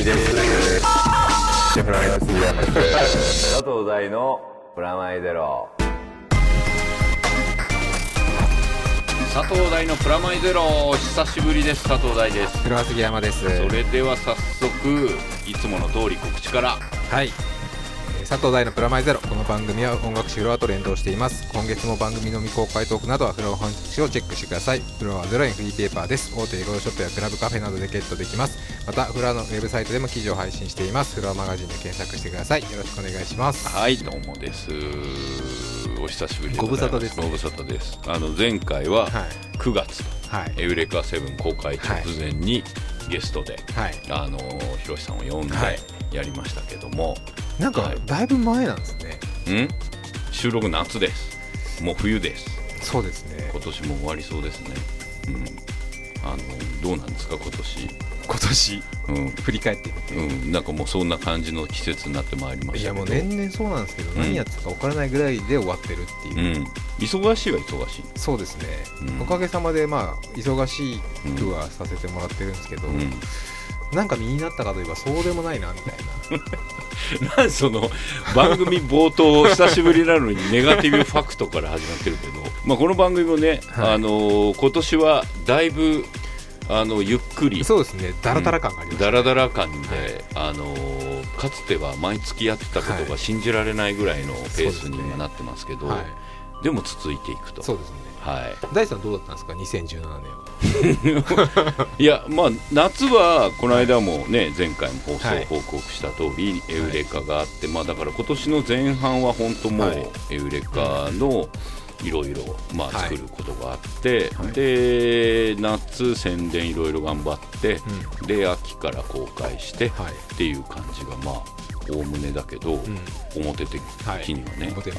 井です。シェフライト杉山です。佐藤大のプラマイゼロ。佐藤大のプラマイゼロ。久しぶりです。佐藤大です。黒杉山です。それでは早速いつもの通り告知から。はい。えー佐藤大のプラマイゼロ。この番組は音楽誌フロアと連動しています。今月も番組の未公開トークなどはフロア本誌をチェックしてください。フロアゼロ円フリーペーパーです。大手レコードショップやクラブカフェなどでゲットできます。またフロアのウェブサイトでも記事を配信しています。フロアマガジンで検索してください。よろしくお願いします。はいどうもです。お久しぶりでご無沙汰ですね。ご無沙汰です。あの前回ははい。9月、はい。エウレカセブン公開直前にゲストで、はい。あのひろしさんを呼んではい。やりましたけども、なんかはい。だいぶ前なんですね。ん？収録夏です。もう冬です。そうですね。今年も終わりそうですね。うん。あのどうなんですか今年？今年。うん。振り返って。みて、うん、なんかもうそんな感じの季節になってまいりまいやしたけど。もう年々そうなんですけど、うん。何やってたか分からないぐらいで終わってるっていう、うん、忙しいは忙しい、そうですね、うん。おかげさまでまあ忙しくはさせてもらってるんですけど、うん、なんか身になったかといえばそうでもないなみたいな。なんその番組冒頭久しぶりなのにネガティブファクトから始まってるけど、まあ、この番組もね、はい。あの今年はだいぶあのゆっくり。そうですね。ダラダラ感がありました、ダラダラ感で、はいあのかつては毎月やってたことはい。が信じられないぐらいのペースに今なってますけど、はでも続いていくと。い、そうですね。はい、大地さんどうだったんですか？2017年は。いやまあ夏はこの間もね前回も放送はい報告した通り、エウレカがあってまあだから今年の前半は本当もう、はい。エウレカのいろいろまあはい。作ることがあって、はい。で夏宣伝いろいろ頑張って、うで秋から公開して、はい。っていう感じがまあおおむねだけど、うん。表的はいにはね、表向き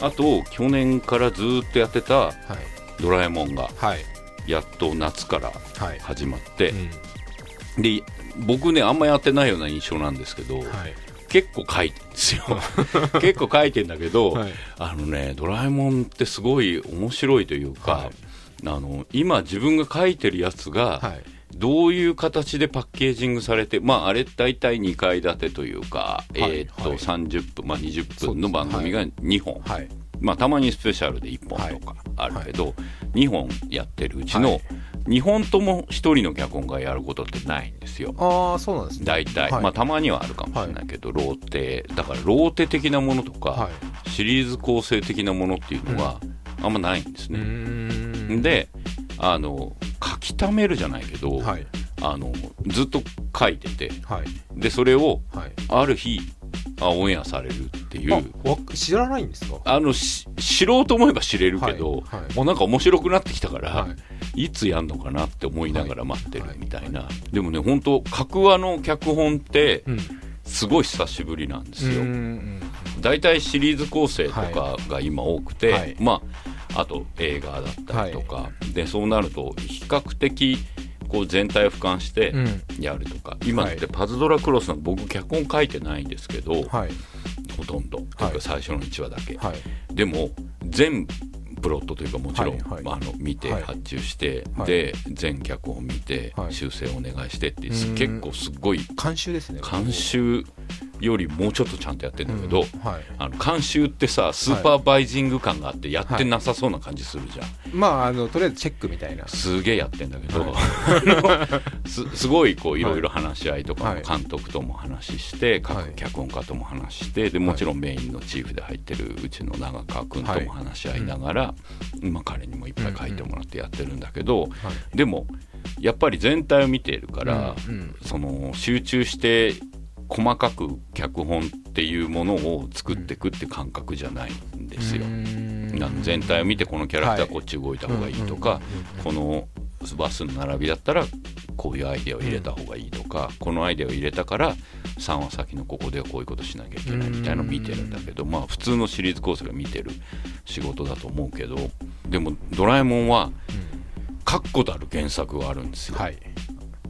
ああと去年からずっとやってたはい「ドラえもん」がはい。やっと夏からはい、始まって、うん。で僕ねあんまやってないような印象なんですけど、はい結構書いてるんですよ。結構書いてんだけど、はい。あのね「ドラえもん」ってすごい面白いというか、はい。あの今自分が書いてるやつが、はい。どういう形でパッケージングされて、まあ、あれ大体2階建てというか、はい。えーっとはい30分、まあ、20分の番組が2本、はい。まあ、たまにスペシャルで1本とかあるけど、2本やってるうちのはい2本とも1人の脚本がやることってないんですよ。ああそうなんですね。大体、はい。まあたまにはあるかもしれないけど、ローテだからローテ的なものとか、はシリーズ構成的なものっていうのはあんまないんですいう。ん。であの書き溜めるじゃないけど、はい。あのずっと書いててはい。でそれをはい。ある日あオンエアされるっていう。知らないんですか？あのし知ろうと思えば知れるけど、はいはい。もうなんか面白くなってきたから、、はい。つやんのかなって思いながら待ってるみたいな、はでもね本当格話の脚本ってうん。すごい久しぶりなんですよ、うん大体シリーズ構成とかが今多くて、はい。まああと映画だったりとか、でそうなると比較的こう全体を俯瞰してうん。やるとか、今だってはい。パズドラクロスの僕脚本書いてないんですけど、はい。ほとんど、というか最初の1話だけ、はい。でも全プロットというかもちろん、はいはい。まあ、あの見てはい。発注して、はい。で全脚本見てはい。修正お願いしてって、うん。結構すっごい監修ですね。監修よりもうちょっとちゃんとやってんだけど、うんはい。あの監修ってさスーパーバイジング感があってやってなさそうな感じするじゃん、まああのとりあえずチェックみたいな。すげえやってんだけど、はあの すすごいこういろいろ話し合いとか監督とも話してはい。各脚本家とも話してでもちろんメインのチーフで入ってるうちの長川君とも話し合いながら、まあ、彼にもいっぱい書いてもらってやってるんだけど、はい。でもやっぱり全体を見ているから、うんうん。その集中して細かく脚本っていうものを作っていくって感覚じゃないんですよ。全体を見てこのキャラクターはこっち動いた方がいいとかこのバスの並びだったらこういうアイデアを入れた方がいいとか、このアイデアを入れたから3話先のここではこういうことしなきゃいけないみたいなのを見てるんだけど、まあ普通のシリーズ構成が見てる仕事だと思うけどでも「ドラえもん」は確固たる原作があるんですよ。はい。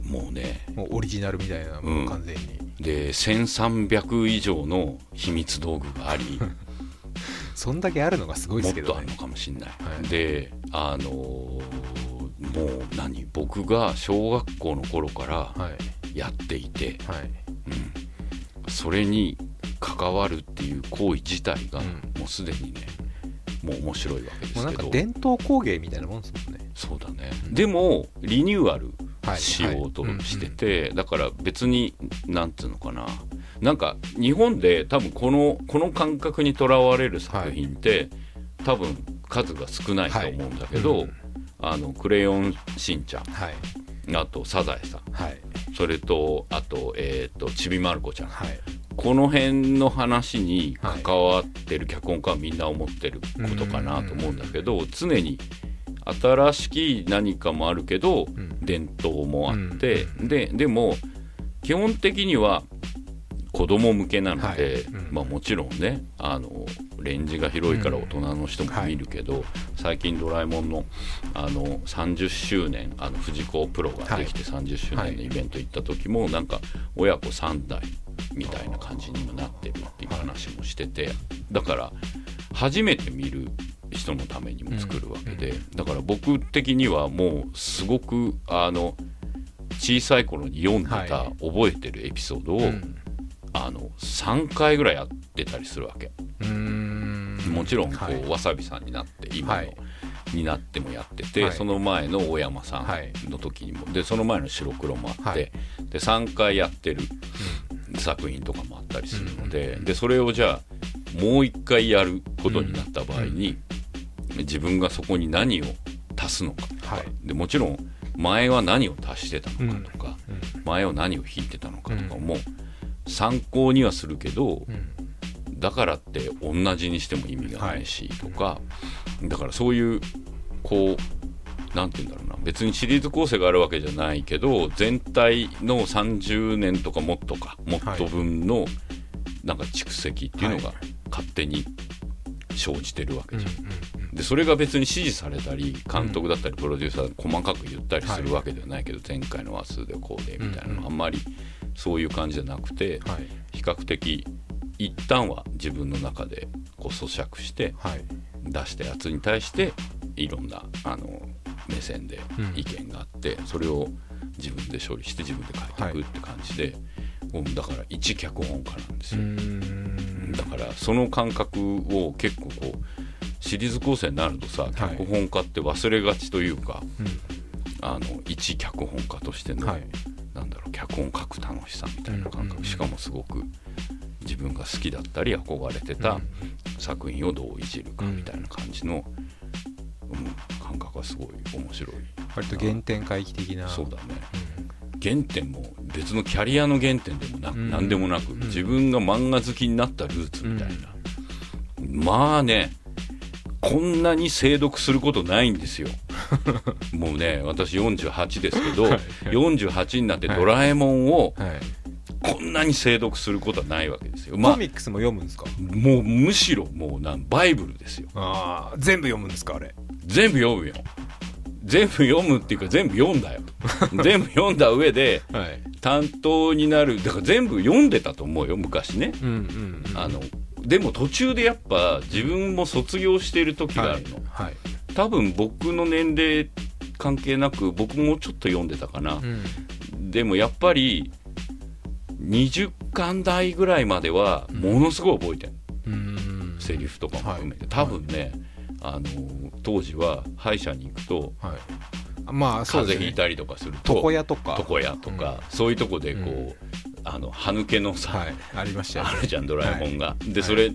もうね。もうオリジナルみたいな完全に、で1300以上の秘密道具があり そんだけあるのがすごいでもっとあるすけどねのかもしれない、はい。であのーもう何？僕が小学校の頃からはい。やっていて、はい。うん、それに関わるっていう行為自体がうん。もうすでにねもう面白いわけですもうなんかけど伝統工芸みたいなもんですもんね。そうだね、うん。でもリニューアルはいしようとしてて、だから別になんつうのかな。なんか日本で多分このこの感覚にとらわれる作品って、多分数が少ないと思うんだけど、うんあのクレヨンしんちゃんはい。あとサザエさんはい。それとあと,、えー、とちびまる子ちゃんはい。この辺の話に関わってる脚本家はみんな思ってることかなと思うんだけど、常に新しき何かもあるけど、うん。伝統もあって、うんででも基本的には子供向けなので、はい。うん。まあ、もちろんねあのレンジが広いから大人の人も見るけど、最近「ドラえもんの」あの30周年あの藤子プロができて30周年のイベント行った時も、なんか親子3代みたいな感じにもなってるっていう話もしててだから初めて見る人のためにも作るわけで、だから僕的にはもうすごくあの小さい頃に読んでた、はい。覚えてるエピソードを、うん。あの3回ぐらいやってたりするわけ。もちろんこう、はい。わさびさんになって今の、はい。になってもやってて、はい。その前の大山さはい。んの時にも、でその前の白黒もあって、はい。で3回やってる作品とかもあったりするので,、でそれをじゃあもう1回やることになった場合に、自分がそこに何を足すのかとか、はい。でもちろん前は何を足してたのかとか、うん。前は何を引いてたのかとかも参考にはするけど、うん。だからって同じにしても意味がないしとか、だからそういうこうなんて言うんだろうな。別にシリーズ構成があるわけじゃないけど全体の30年とかもっとかもっと分のなんか蓄積っていうのがはい。勝手に生じてるわけうんじゃん。でそれが別に指示されたり監督だったりプロデューサーが細かく言ったりするわけではないけど、前回の話数でこうでみたいなのうんうんあんまりそういう感じじゃなくて、はい。比較的一旦は自分の中でこう咀嚼してはい。出したやつに対していろんなあの目線でうん。意見があって、それを自分で処理して自分で書いていくって感じで、もうだから一脚本家なんですよ、ん。だからその感覚を結構こうシリーズ構成になるとさ脚本家って忘れがちというか、あの一脚本家としての、はい。なんだろう脚本書く楽しさみたいな感覚、うんうんうん。しかもすごく自分が好きだったり憧れてた作品をどういじるかみたいな感じの、うん感覚がすごい面白い。割と原点回帰的な。そうだね原点も別のキャリアの原点でもなく、うん。何でもなく、うん。自分が漫画好きになったルーツみたいな、まあねこんなに精読することないんですよ。もうね私48ですけど、48になってドラえもんをうんはい。こんなに精読することはないわけですよ。まあコミックスも読むんですか？もうむしろもうなんバイブルですよ。ああ全部読むんですかあれ？全部読むよ。全部読むっていうか全部読んだよ。全部読んだ上ではい。担当になるだから全部読んでたと思うよ昔ね。うんうんうん。あのでも途中でやっぱ自分も卒業している時があるの。はい。多分僕の年齢関係なく僕もちょっと読んでたかな。うん。でもやっぱり20巻台ぐらいまではものすごい覚えてる、うん。セリフとかも含めて、はい。多分ね、あの当時は歯医者に行くとはい。まあ風邪ひいたりとかすると床屋とか。床屋とか、そういうとこでこう、あの歯抜けのさ、はい。ありましたよね。あるじゃんドラえもんが、ではい。それ、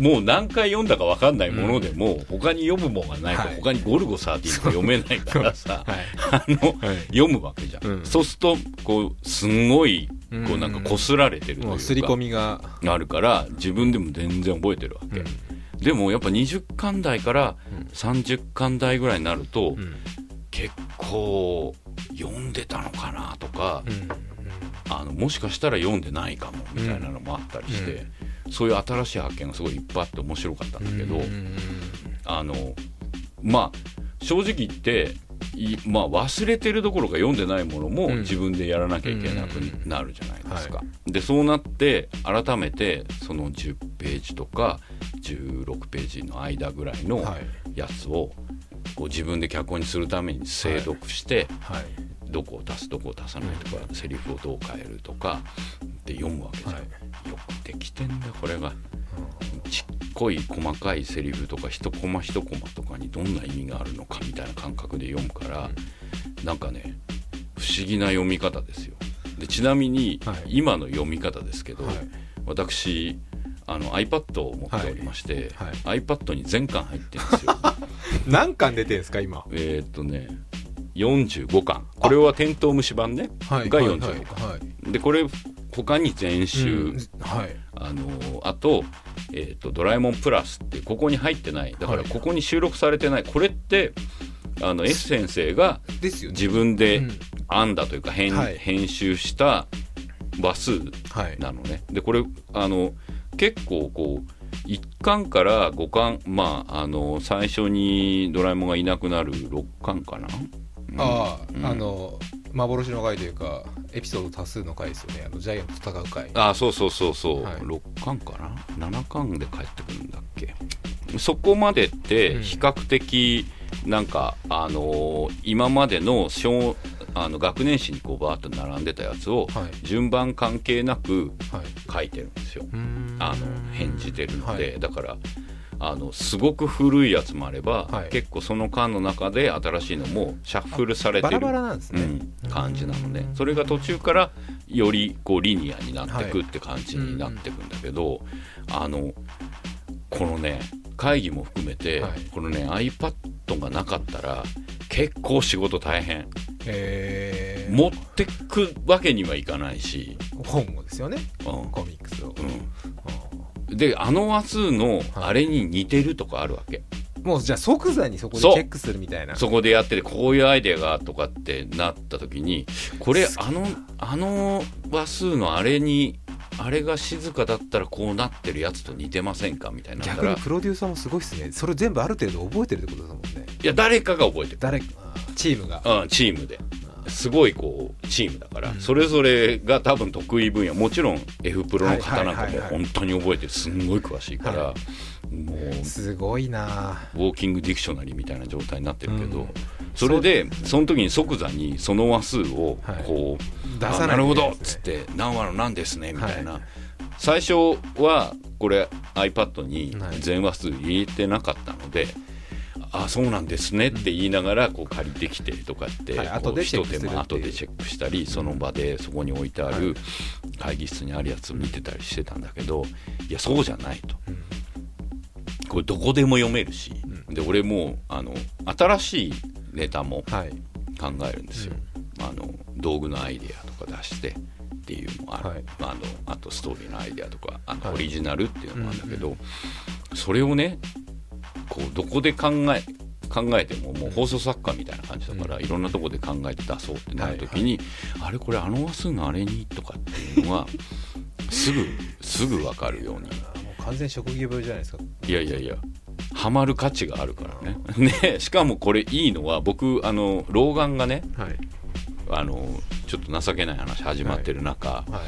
もう何回読んだか分かんないものでも、他に読むもんがないと、はい。他にゴルゴ13が読めないからさ、はい。あの、はい読むわけじゃん、うん。そうするとこうすんごいこうなんかこすられてるというか、もう刷り込みが。あるから自分でも全然覚えてるわけ、でもやっぱ20巻台から30巻台ぐらいになると、うん。結構読んでたのかなとか、うん。あのもしかしたら読んでないかもみたいなのもあったりして、そういう新しい発見がすごいいっぱいあって面白かったんだけど、うん。あのまあ正直言っていまあ、忘れてるどころか読んでないものもうん。自分でやらなきゃいけなくなるじゃないですか。でそうなって改めてその10ページとか16ページの間ぐらいのはい。やつをこう自分で脚本にするために精読して、はい。どこを足すどこを足さないとか、セリフをどう変えるとかで読むわけじゃん、はい。よくできてんだこれが。ちっこい細かいセリフとか一コマ一コマとかにどんな意味があるのかみたいな感覚で読むから、なんかね不思議な読み方ですよ。でちなみに、はい。今の読み方ですけど、はい。私あの iPad を持っておりまして、はい。iPad に全巻入ってるんですよ。何巻出てんですか今？えーっとね45巻。これはテントウムシ版ね、はい。がはい45巻、はい。でこれ他に全集、うん。はい。あのあと,、えーと「ドラえもんプラス」ってここに入ってない。だからはい。ここに収録されてない。これってあの S 先生が自分でうん。編んだというか編,、集した話数はい。なのね。でこれあの結構こう1巻から5巻まああの最初にドラえもんがいなくなる6巻かな、うん。ああ、うん。あの幻の回というかエピソード多数の回ですよね。あのジャイアントと戦う回あそうそうそうそう、はい。6巻かな？7巻で帰ってくるんだっけ？そこまでってうん。比較的なんか、あのー今までの小あの学年誌にこうバーッと並んでたやつをはい。順番関係なくはい。書いてるんですよ。うーん。あの返じてるので、はい。だからあのすごく古いやつもあれば、はい。結構その間の中で新しいのもシャッフルされてるバラバラなんですね、うん、感じなので。うんそれが途中からよりこうリニアになっていくって感じになっていくんだけど、あのこのね会議も含めて、はい。このね iPad がなかったら結構仕事大変。えー。持ってくわけにはいかないし、本をですよね。うん。コミックスを、うん、であの話数のあれに似てるとかあるわけ、もうじゃあ即座にそこでチェックするみたいな。そこでやっててこういうアイデアがとかってなった時にこれあのあの話数のあれにあれが静かだったらこうなってるやつと似てませんかみたいにな。逆らにプロデューサーもすごいっすね。それ全部ある程度覚えてるってことだもんね。いや誰かが覚えてる、誰か。チームが。うん、チームで。すごいこうチームだから、うん。それぞれが多分得意分野。もちろん F プロの方なんかも本当に覚えてる。すんごい詳しいから、はもうすごいな。ウォーキングディクショナリーみたいな状態になってるけど、うんそれでその時に即座にその話数をはい。こう、出さないあなるほどっつって何話の何ですねみたいな、はい最初はこれ iPad にはい。全話数入れてなかったので、あそうなんですねって言いながらこう借りてきてとかって、はい後でチェッ一手間後でチェックしたりその場でそこに置いてあはい。る会議室にあるやつ見てたりしてたんだけどいやそうじゃないと。うんこれどこでも読めるし、うで俺もうあの新しいネタもはい。考えるんですよ、あの道具のアイデアとか出してっていうのもある、はい。あのあとストーリーのアイデアとかあのはい。オリジナルっていうのもあるんだけど、うんそれをねこうどこで考え考えてももう放送作家みたいな感じだから、うん。いろんなとこで考えて出そうってなる時に、あれこれあの話数のあれに？とかっていうのはすぐすぐ分かるように完全職業病じゃないですか。いやいやいや。ハマる価値があるからね。ねしかもこれいいのは僕あの老眼がねはい。あのちょっと情けない話始まってる中、は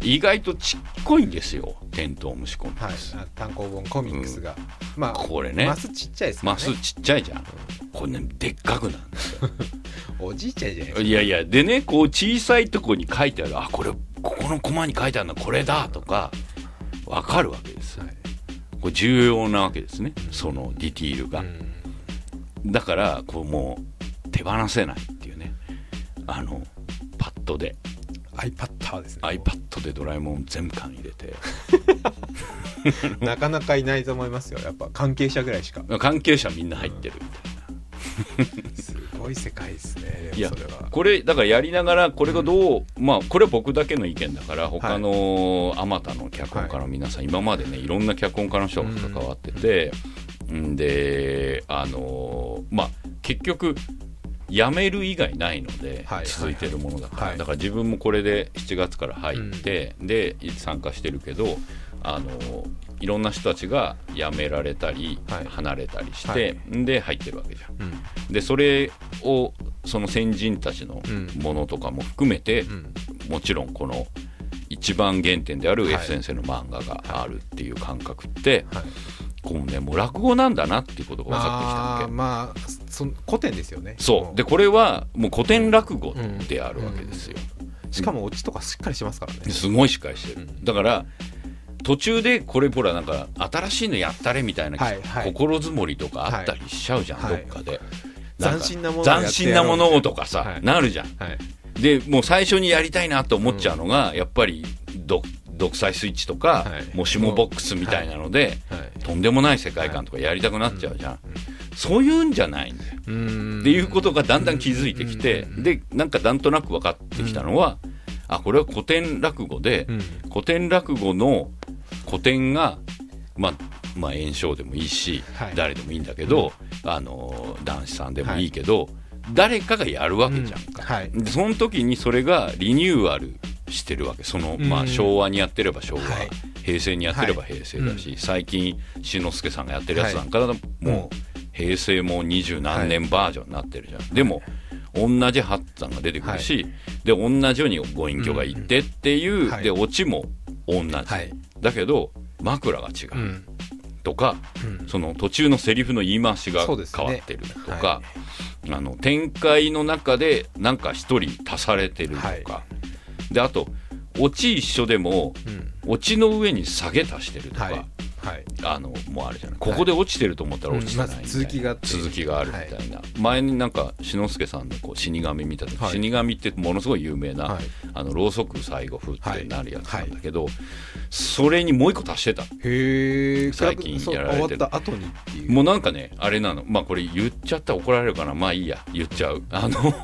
い。意外とちっこいんですよ。テントウムシコミッはい。クス、あ単行本コミックスが、まあこれね。マスちっちゃいですね。マスちっちゃいじゃん。これねでっかくなんですよ。おじいちゃんじゃないですいやいや。でねこう小さいとこに書いてある。あこれここのコマに書いてあるのはこれだとか分かるわけです。か、はい。これ重要なわけですね。そのディティールが、うん。だからこうもう手放せないっていうね。あのパッドで。iPad ですね。iPad でドラえもん全巻入れて。なかなかいないと思いますよ。やっぱ関係者ぐらいしか。関係者みんな入ってるみたいな、すごい世界ですねいやそれは。これだからやりながらこれがどう、まあこれは僕だけの意見だから他のあまたの脚本家の皆さん、今までねいろんな脚本家の人が関わってて、ん、であのまあ結局辞める以外ないのではい。続いてるものだから、はい。だから自分もこれで7月から入って、で参加してるけどあのいろんな人たちが辞められたり、はい。離れたりして、はい。で入ってるわけじゃん。うん。でそれをその先人たちのうん。ものとかも含めて、うん。もちろんこの一番原点であるはい。F 先生の漫画があるっていう感覚って、はい。こうねもう落語なんだなっていうことが分かってきたわけ、まあ、まあ、その古典ですよね。そう。でこれはもう古典落語であるわけですよ、しかもオチとかしっかりしますからね。すごいしっかりしてる、だから途中でこれほらなんか新しいのやったれみたいな、はいはい。心づもりとかあったりしちゃうじゃん、はい。どっかで、斬新なもの斬新なものをとかさ、はい。なるじゃん。はい。でもう最初にやりたいなと思っちゃうのが、やっぱり独独裁スイッチとか、はい。もう下ボックスみたいなので、はい。とんでもない世界観とかやりたくなっちゃうじゃん、そういうんじゃないんだよ、っていうことがだんだん気づいてきて、でなんかなんとなく分かってきたのは、あこれは古典落語で、うん。古典落語の古典が、まあ、まあ演唱でもいいし、はい。誰でもいいんだけど、あの男子さんでもい。いけど、誰かがやるわけじゃんか、はい。でその時にそれがリニューアルしてるわけ。その、まあ、うん昭和にやってれば昭和、はい。平成にやってれば平成だし、最近志の輔さんがやってるやつなんかだともう平成も二十何年バージョンになってるじゃん、でも同じハッツァンが出てくるし、で同じようにご隠居がいてっていう、はい。でオチも同じ、はい。だけど枕が違う、うん。とか、うん。その途中のセリフの言い回しが変わってるとか、はあの展開の中でなんか一人足されてるとか、はい。であとオチ一緒でもうん。オチの上に下げ足してるとか、はいはい。あのもうあるじゃない。ここで落ちてると思ったら落ちてないみたいな、うん続きが続きがあるみたいな、前になんか志の輔さんのこう死神見た時、はい。死神ってものすごい有名な、はい。あのろうそく最後ふってなるやつなんだけど、それにもう一個足してた。へえ最近やられてる。終わった後にっていう。もうなんかねあれなの。まあこれ言っちゃったら怒られるかな。まあいいや。言っちゃう。あの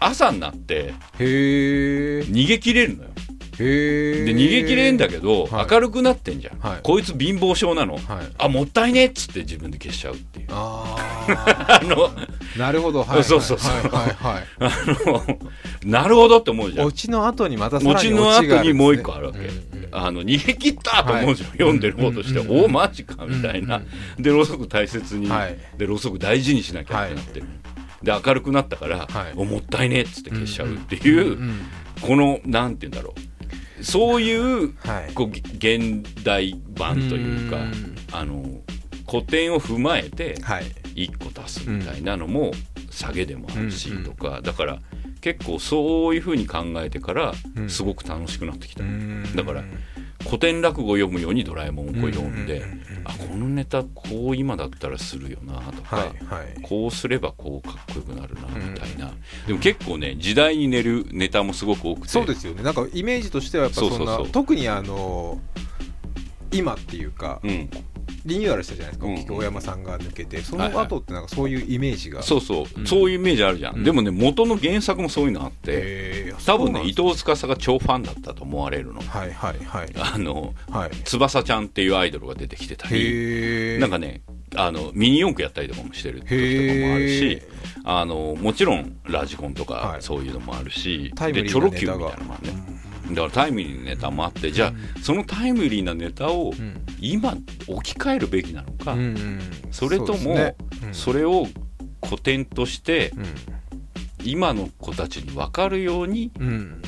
朝になって逃げ切れるのよ。で逃げ切れんだけど、はい。明るくなってんじゃん、はい。こいつ貧乏症なの、はい。あもったいねっつって自分で消しちゃうっていう。あ あのあなるほど。はいそうそうそう。はいはいはい。あのなるほどって思うじゃん。オチの後にまたさらに持ちの後にもう一個あるわけ、うんうん。あの逃げ切ったと思うじゃん、はい読んでる方として、うんうんうんおおマジかみたいな、うんでろうそく大切に、はい。でろうそく大事にしなきゃってなってる、で明るくなったから、はい。おもったいねっつって消しちゃうっていう、うんうんこのなんて言うんだろう。そういうはい。こう現代版というか、うんあの古典を踏まえてはい。1個足すみたいなのも下げでもあるしうんとか、だから結構そういうふうに考えてからうん。すごく楽しくなってきた、うん。だから古典落語を読むようにドラえもんを読んで、あこのネタこう今だったらするよなとか、はいはい。こうすればこうかっこよくなるなみたいな、でも結構ね時代に寝るネタもすごく多くて。そうですよね。なんかイメージとしてはやっぱそんなそうそうそう。特にあの今っていうかうん、リニューアルしたじゃないですか、うん。大きく大山さんが抜けてそのはいはい。後ってなんかそういうイメージが、そうそう、うん。そういうイメージあるじゃん、うん。でもね元の原作もそういうのあって多分ね伊藤司が超ファンだったと思われるの。はいはいはい。あのはい。翼ちゃんっていうアイドルが出てきてたりなんかねあのミニ四駆やったりとかもしてる時とかもあるしあのもちろんラジコンとはい。かそういうのもあるし、タイムリーでチョロ Q みたいなのもあるねだからタイムリーなネタもあってじゃあそのタイムリーなネタをうん。今置き換えるべきなのか、それともそれを古典としてうん。今の子たちに分かるようにうん。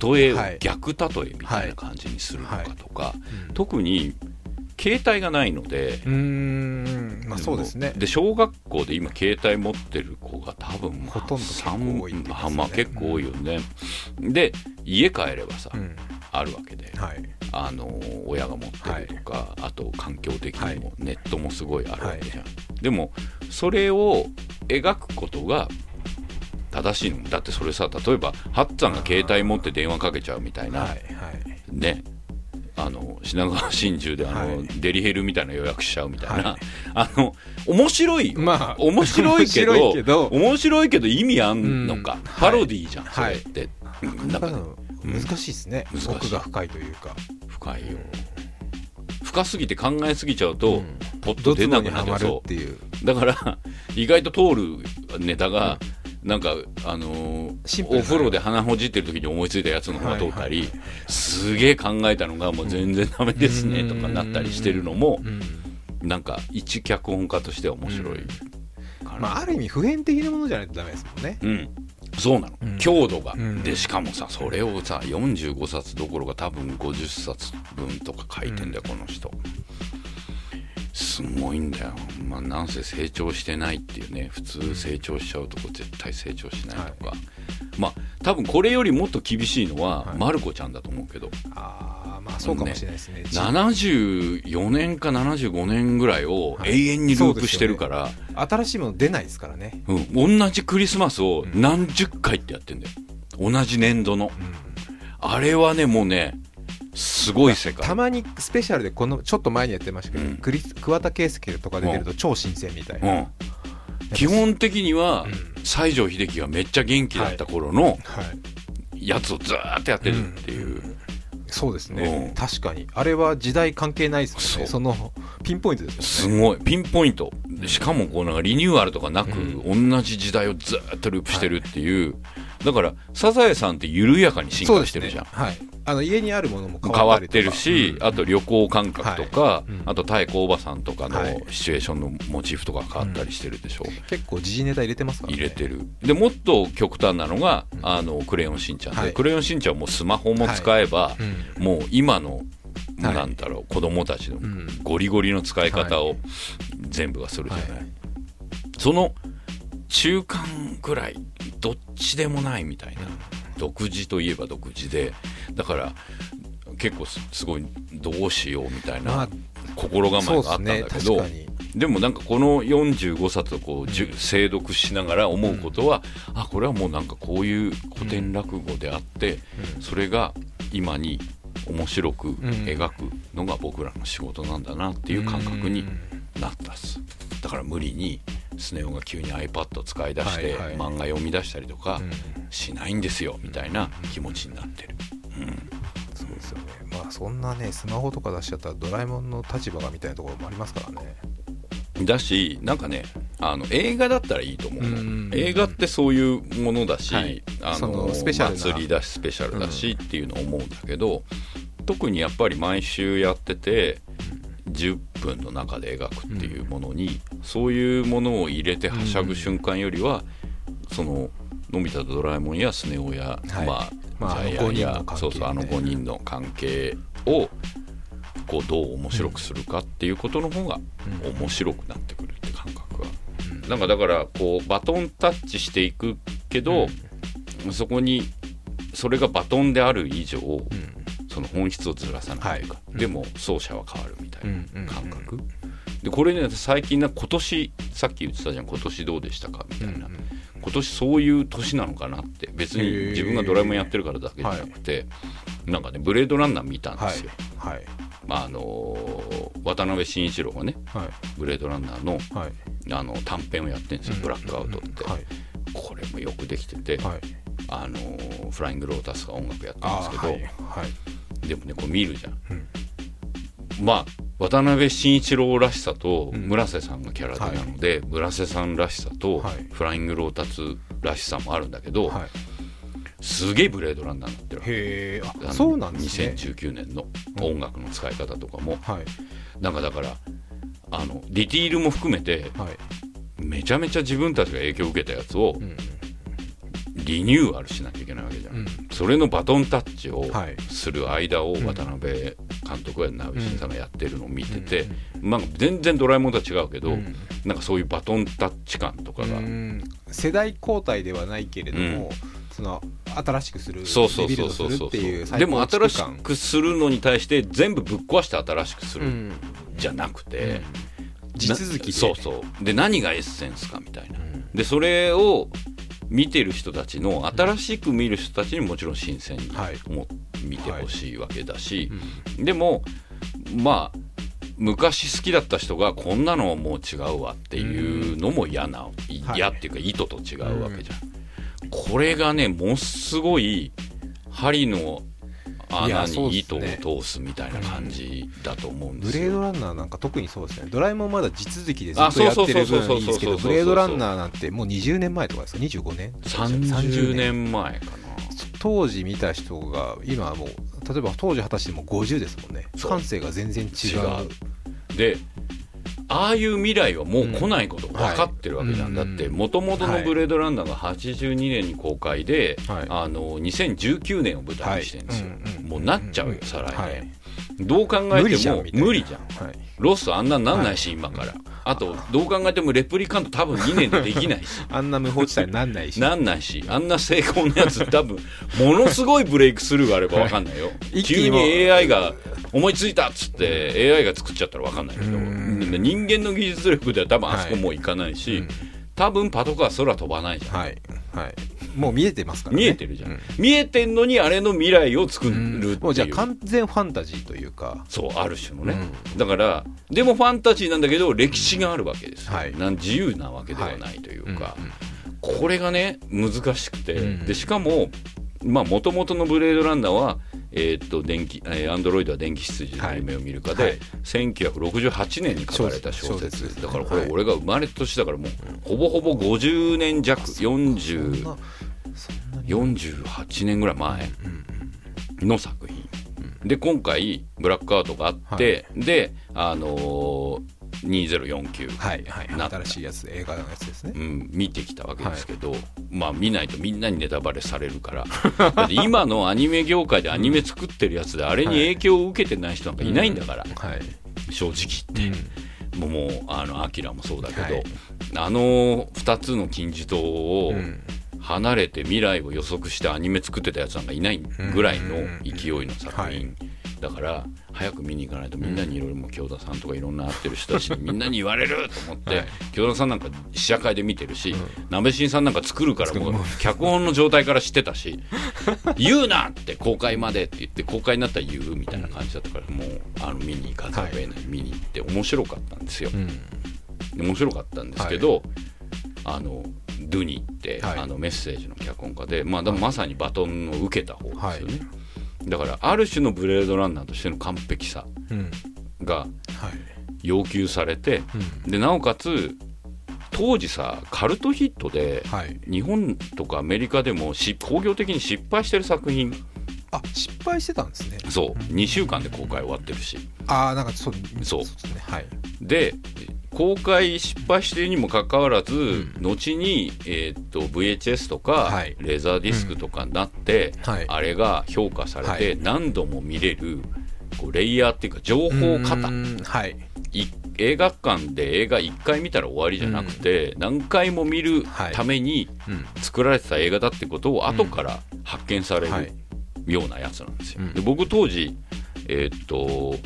例えをはい。逆例えみたいな感じにするのかとか、うん。特に携帯がないので、うーん。まあそうですね。で小学校で今携帯持ってる子が多分まあほとんど結構三多いね。まあ結構多いよね、で家帰ればさ、うん。あるわけではい。あの親が持ってるとか、あと環境的にもネットもすごいあるわけじゃん、でもそれを描くことが正しいの。だってそれさ例えばハッツァンが携帯持って電話かけちゃうみたいな、はいはい。ねあの品川真珠であの、はい。デリヘルみたいな予約しちゃうみたいな、はい。あの面白いよ、まあ面白いけど面白いけど。面白いけど意味あんのか、うん。パロディーじゃん、はいそれって、なんんかね。難しいですね。難しい。奥が深いというか。深いよ。深すぎて考えすぎちゃうと、うん。ポッと出なくなるそっていう。う。だから意外と通るネタが、なんかあのーお風呂で鼻ほじってる時に思いついたやつの方が通ったり、はい。はいすげえ考えたのがもう全然ダメですねとかなったりしてるのも、うんなんか一脚本家としては面白いかな、まあある意味普遍的なものじゃないとダメですもんね。うん。そうなの、うん。強度が、うん。でしかもさそれをさ45冊どころか多分50冊分とか書いてんだよ、この人すごいんだよ、まあ、なんせ成長してないっていうね。普通成長しちゃうとこ絶対成長しないとか、まあ多分これよりもっと厳しいのは、はい。まる子ちゃんだと思うけど。ああまあそうかもしれないですね。74年か75年ぐらいをはい。永遠にループしてるから、新しいもの出ないですからね。うん、同じクリスマスを何十回ってやってんだよ。同じ年度の、あれはねもうねすごい世界。たまにスペシャルでこのちょっと前にやってましたけど、うん。クリス桑田佳祐とか出てると超新鮮みたいな、うん、基本的にはうん。西城秀樹がめっちゃ元気だった頃のはい。やつをずーっとやってるっていう、そうですね、うん。確かに。あれは時代関係ないですもんね。そのピンポイントですすよね。ごい。ピンポイント。でしかもこうなんかリニューアルとかなく、う同じ時代をずーっとループしてるっていう、だからサザエさんって緩やかに進化してるじゃん、ね。はいあの家にあるものも変変わってるし、うん。あと旅行感覚とか、はい。うん。あと太鼓おばさんとかのはい。シチュエーションのモチーフとか変わったりしてるでしょ、結構時事ネタ入れてますからね。入れてる。でもっと極端なのが「あのクレヨンしんちゃんで」はい。クレヨンしんちゃんもスマホも使えば、うん。もう今の、はい。なんだろう子供たちのん。ゴリゴリの使い方をはい。全部がするじゃない。その中間ぐらいどっちでもないみたいな、独自といえば独自でだから結構すすごいどうしようみたいなまあ心構えがあったんだけど、そうですねでもなんかこの45冊をこう、精読しながら思うことは、あこれはもうなんかこういう古典落語であって、それが今に面白く描くのが僕らの仕事なんだなっていう感覚になったっす。だから無理にスネ夫が急に iPad 使い出して、はいはい。漫画読み出したりとかうん。しないんですよみたいな気持ちになってる、そうですよね。まあそんなねスマホとか出しちゃったらドラえもんの立場がみたいなところもありますからね。だしなんかねあの映画だったらいいと思うの、うん映画ってそういうものだし、はい。あそののスペシャルな。祭りだしスペシャルだしっていうのを思うんだけど、特にやっぱり毎週やってて10分の中で描くっていうものに、そういうものを入れてはしゃぐ瞬間よりは、そののび太とドラえもんやスネ夫や、はい。まあ、まあジャイアンやあの5人の関係。ねそうそうあの5人の関係をこうどう面白くするかっていうことの方が面白くなってくるって感覚は、なんかだからこうバトンタッチしていくけど、そこにそれがバトンである以上、その本質をずらさないというか、はい。でも奏者は変わるみたいうんな感覚、でこれね最近な今年さっき言ってたじゃん。今年どうでしたかみたいな、今年そういう年なのかなって別に自分がドラえもんやってるからだけじゃなくて、なんかねブレードランナー見たんはいですよ、はい。まああのー渡辺慎一郎がねはい。ブレードランナーのはい。あの短編をやってるんですよ、ブラックアウトって、はい。これもよくできてて、はい。あのーフライングロータスが音楽やってるんあですけど、ーはい。はいでもねこう見るじゃん、うん。まあ渡辺慎一郎らしさとうん。村瀬さんがキャラでなので、村瀬さんらしさとはい。フライングロータスらしさもあるんだけど、はい。すげえブレードランナーになってるへえそうなんですね。2019年の音楽の使い方とかも、はい。なんかだからあのディティールも含めてはい。めちゃめちゃ自分たちが影響を受けたやつをうんリニューアルしなきゃいけないわけじゃん、うん。それのバトンタッチをはい。する間を渡辺監督やナビシンさんがやってるのを見てて、まあ、全然ドラえもんとは違うけど、うん。なんかそういうバトンタッチ感とかが、うん。世代交代ではないけれども、その新しくするそうそうそうそうでも新しくするのに対して全部ぶっ壊して新しくする感じゃなくて、地続きで。そうそう。で何がエッセンスかみたいな、でそれを見てる人たちの新しく見る人たちにもちろん新鮮にはい。も見てほしいわけだし、でもまあ昔好きだった人がこんなのはもう違うわっていうのも嫌な、いはい。嫌っていうか意図と違うわけじゃん、これがねものすごい針の穴に糸をね通すみたいな感じだと思うんでブすよ、レードランナーなんか特にそうですね。ドラえもんまだ地続きでずあっとやってる分いいですけどブレードランナーなんてもう20年前とかですか？25年？30年前かな。当時見た人が今はもう例えば当時果たしてもう50ですもんね。感性が全然違う。違でああいう未来はもう来ないこと分かってるわけじゃん、うんだって。うん。もともとの「ブレードランナー」が82年に公開で、はい。あの2019年を舞台にしてるんですよ、もうなっちゃうよ再来年、はいどう考えても無理じゃん。はい。ロスあんなんなんないし、今から。あとどう考えてもレプリカント多分2年でできないし。あんな無法地帯になんないし。なんないし。あんな成功のやつ多分ものすごいブレイクスルーがあれば分かんないよ、急 に一気に AI が思いついたっつって AI が作っちゃったら分かんないけど。うん。人間の技術力では多分あそこもういかないし、うん。多分パトカー空飛ばないじゃん、はい。はいもう見えてますからね。見えてるじゃん、う見えてんのにあれの未来を作るってう。ん。いう、もうじゃあ完全ファンタジーというか。そうある種のね、だからでもファンタジーなんだけど歴史があるわけですよ、はい。なん自由なわけではないというか、これがね難しくて、うん。でしかもまあ元々のブレードランナーはえーっと電気えーアンドロイドは電気羊の夢を見るかで、はい。1968年に書かれた小説。だからこれはい。俺が生まれた年だからもうほぼほぼ50年弱。40そんなそんなに48年ぐらい前の作品、で今回ブラックアウトがあって、であのー2049、はいはい新しいやつ映画のやつですね。うん、見てきたわけですけど、まあ見ないとみんなにネタバレされるから。だって今のアニメ業界でアニメ作ってるやつであれに影響を受けてない人なんかいないんだから、はい。正直言って。もうもうあのアキラもそうだけど、はい。あの2つの金字塔をうん離れて未来を予測してアニメ作ってたやつなんかいないぐらいの勢いの作はい品だから早く見に行かないとみんなにいろいろもう京田さんとかいろんな会ってる人たちにみんなに言われると思って、はい。京田さんなんか試写会で見てるし、鍋新さんなんか作るからもう脚本の状態から知ってたし 言うなって公開までって言って公開になったら言うみたいな感じだったからもうあの見に行かざるを得ない、見に行って面白かったんですよ。うん。面白かったんですけど、あのドゥニって、はい。あのメッセージの脚本家で、まあ、でもまさにバトンを受けた方ですよね、だからある種のブレードランナーとしての完璧さうん。がはい。要求されて、うん。でなおかつ当時さカルトヒットではい。日本とかアメリカでもし興行的に失敗してる作品。あ失敗してたんですね。そう。2週間で公開終わってるし。ああなんかそう。そうですね。はい。で公開失敗しているにもかかわらず、後に、えーっと VHS とか、はい。レーザーディスクとかになって、はい。あれが評価されて、はい。何度も見れるこうレイヤーっていうか情報型うんはい。い映画館で映画1回見たら終わりじゃなくて、何回も見るためにうん。作られてた映画だってことを後から発見されはい。るようなやつなんですよ。うん。で僕当時えーっと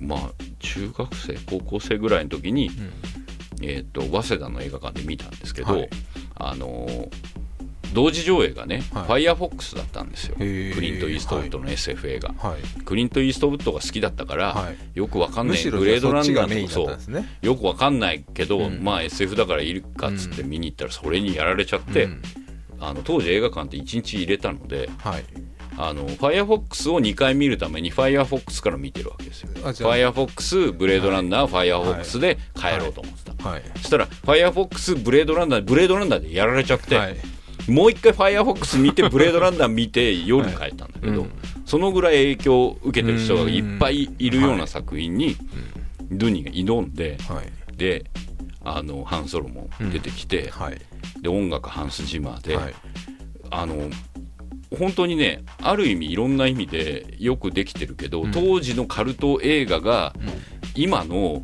まあ中学生高校生ぐらいの時に、えー、と早稲田の映画館で見たんですけど、はい。あのー同時上映がね、はい。ファイアフォックスだったんですよ。クリント・イーストウッドの SF 映画、はい。クリント・イーストウッドが好きだったから、はい。よくわかんないむしろブレードランナーとそう。よくわかんないけど、うん。まあ SF だからいるかっつって見に行ったらそれにやられちゃって、うん。あの当時映画館って1日入れたのではいあのファイアフォックスを2回見るためにファイアフォックスから見てるわけですよ。フあじゃあ。ァイアフォックスブレードランナー、ファイアフォックスで帰ろうと思ってた、はい。そしたら、ファイアフォックス、ブレードランナー、ブレードランナーでやられちゃって、はい。もう一回ファイアフォックス見て、ブレードランナー見て、夜に帰ったんだけど、うん。そのぐらい影響を受けてる人がいっぱいいるような作品に、ドゥニが挑んで、はい。で、あの、ハンソロも出てきて、はい。で、音楽ハンス・ジマーで、はい。あの、本当にね、ある意味いろんな意味でよくできてるけど、当時のカルト映画が、今の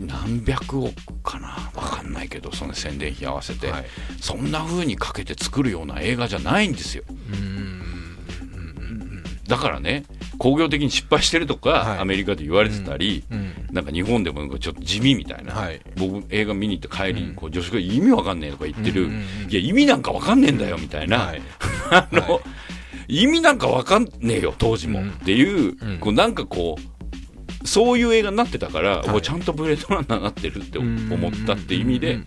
何百億かなわかんないけどその宣伝費合わせて、はい。そんな風にかけて作るような映画じゃないんですよ。だからね工業的に失敗してるとか、はい。アメリカで言われてたり、うん。なんか日本でもちょっと地味みたいな、はい。僕映画見に行って帰りにこう女子が意味わかんねえとか言ってる、うん。うん。うん。いや意味なんかわかんねえんだよみたいな、はい。あの、はい意味なんかわかんねえよ当時も、うん。っていう,、うん。こうなんかこうそういう映画になってたから、い。おちゃんとブレードランナーになってるって思ったって意味で、うんうんう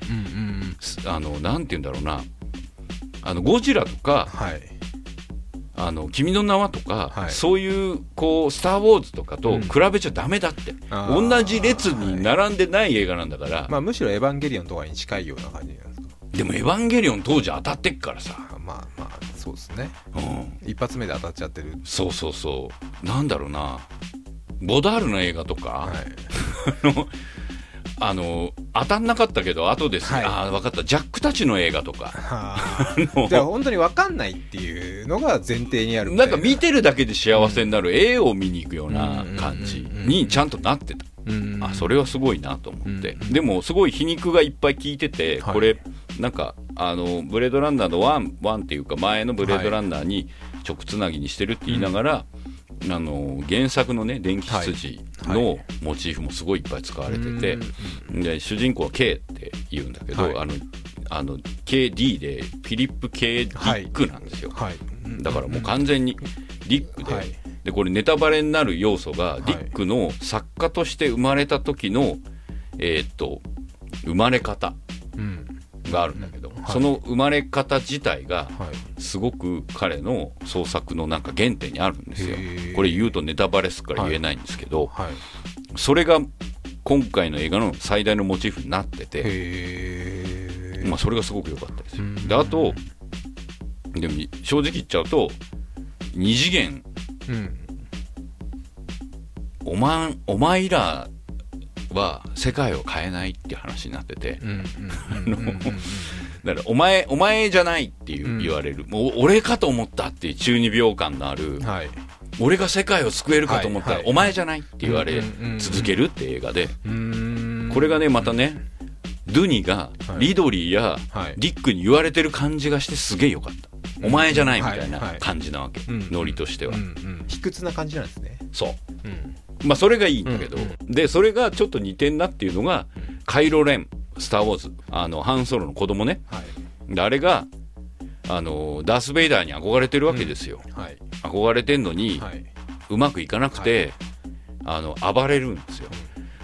んすあのなんて言うんだろうな。あのゴジラとかはい。あの君の名はとか、はい。そういうこうスター・ウォーズとかとうん。比べちゃダメだって、あー同じ列に並んでない映画なんだから、まあむしろエヴァンゲリオンとかに近いような感じなんですか。でも「エヴァンゲリオン」当時当たってっからさ、あまあまあそうですね。うん、一発目で当たっちゃってる。そうそうそう。なんだろうな。ボダールの映画とか、はい。あの当たんなかったけど後です。ね、はい。ああ分かった。ジャックたちの映画とか。はあ。じゃあ本当に分かんないっていうのが前提にあるな。いんか見てるだけで幸せになる絵を見に行くような感じにちゃんとなってた。うんあそれはすごいなと思って、うん。でもすごい皮肉がいっぱい効いてて、はい。これなんかあのブレードランナーのワンワンっていうか前のブレードランナーに直つなぎにしてるって言いながら、あの原作のね電気羊のモチーフもすごいいっぱい使われてて、で主人公は K って言うんだけど、はい。あのあの KD でフィリップ・ K・ ディックなんですよ、はい。だからもう完全にディックで、はい。でこれネタバレになる要素が、い。ディックの作家として生まれた時のえーっと生まれ方。うんがあるんだけど、はい。その生まれ方自体がはい。すごく彼の創作のなんか原点にあるんですよ。これ言うとネタバレすっから言えないんですけど、はい。それが今回の映画の最大のモチーフになってて、まあ、それがすごく良かったですよ。うん。であとでも正直言っちゃうと二次元。うん。おまんお前らは世界を変えないっていう話になってて。うんうんうんうんうん。うんだからお前お前じゃないっていううん言われる、もう俺かと思ったっていう中二病感のある、はい。俺が世界を救えるかと思ったら、お前じゃないって言われうんうんうん続けるって映画で、これがねまたねドゥニがはい。リドリーやはい。ディックに言われてる感じがしてすげえよかった、お前じゃないみたいな感じなわけ、うん。ノリとしては、うんうん。卑屈な感じなんですね。そう。うんまあそれがいいんだけど、うん。でそれがちょっと似てんなっていうのが、カイロ・レンスター・ウォーズあのハン・ソロの子供ね。はい。であれがあのダース・ベイダーに憧れてるわけですよ、はい。憧れてんのに、はい。うまくいかなくて、あの暴れるんですよ、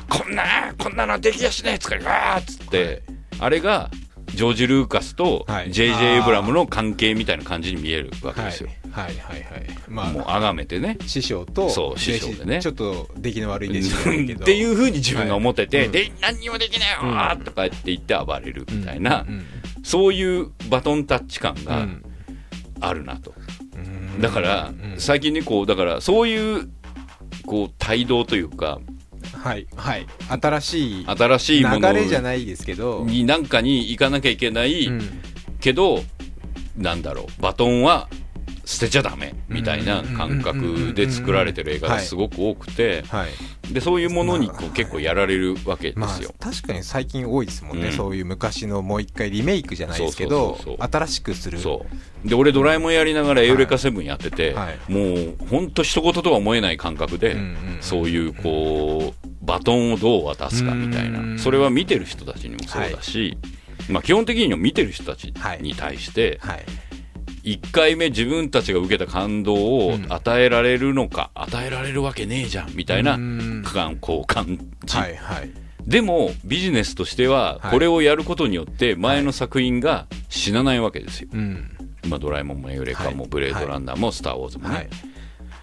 こんなこんなのできやしねえっつからわーっつって、あれがジョージ・ルーカスとはい。J.J. エイブラムの関係みたいな感じに見えるわけはいですよ、はいはいはい。まもうあ崇めてね。師匠とそう師匠でね。ちょっと出来の悪い弟子けど。っていうふうに自分が思ってて、はい。で何にもできないよとかって言って暴れるみたいな、うん。そういうバトンタッチ感がうん。あるなと、うん。だからうん。最近ねこうだからそういうこう帯同というかはいはい。新しい新しいもの流れじゃないですけど。になんかに行かなきゃいけないうん。けど、なんだろうバトンは捨てちゃダメみたいな感覚で作られてる映画がすごく多くて。はい。でそういうものにこまあう結構やられるわけでまあすよ。確かに最近多いですもんね、うん。そういう昔のもう一回リメイクじゃないですけそど新しくする。そう。で俺ドラえもんやりながらエウレカセブンやってて、はい。もう本当一言とは思えない感覚で、そういうこうバトンをどう渡すかみたいうん。なそれは見てる人たちにもそうだし、まあ、基本的には見てる人たちに対してはい1回目自分たちが受けた感動を与えられるのか、与えられるわけねえじゃんみたいなうん。感こう感じ、はいはい。でもビジネスとしてははい。これをやることによって前の作品が死なないわけですよ。うん。まあ、ドラえもんもエウレカもはい。ブレードランナーもスター・ウォーズもね、はい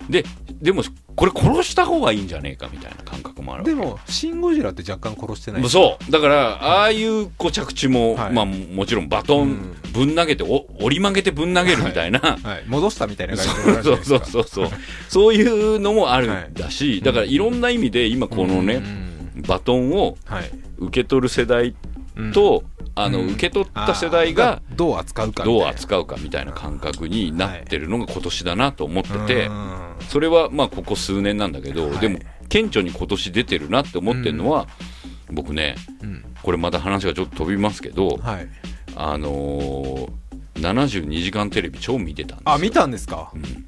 ででもこれ殺した方がいいんじゃねえかみたいな感覚もあるでも「シン・ゴジラ」って若干殺してない。そう。だからああいうこう着地も、はい。まあ、もちろんバトンぶん投げてお折り曲げてぶん投げるみたいな、はい、戻したみたいな感じでそうそうそうそうそう。いうのもあるんだし、だからいろんな意味で今このね、うん。バトンをはい。受け取る世代うん。と、あのうん。受け取った世代がどう扱うかどう扱うかみたいな感覚になってるのが今年だなと思ってて、うん。それはまあここ数年なんだけど、はい。でも顕著に今年出てるなって思ってるのは、僕ねうん。これまた話がちょっと飛びますけど、はい。あのー、72時間テレビ超見てたんですよ。あ見たんですか？うん。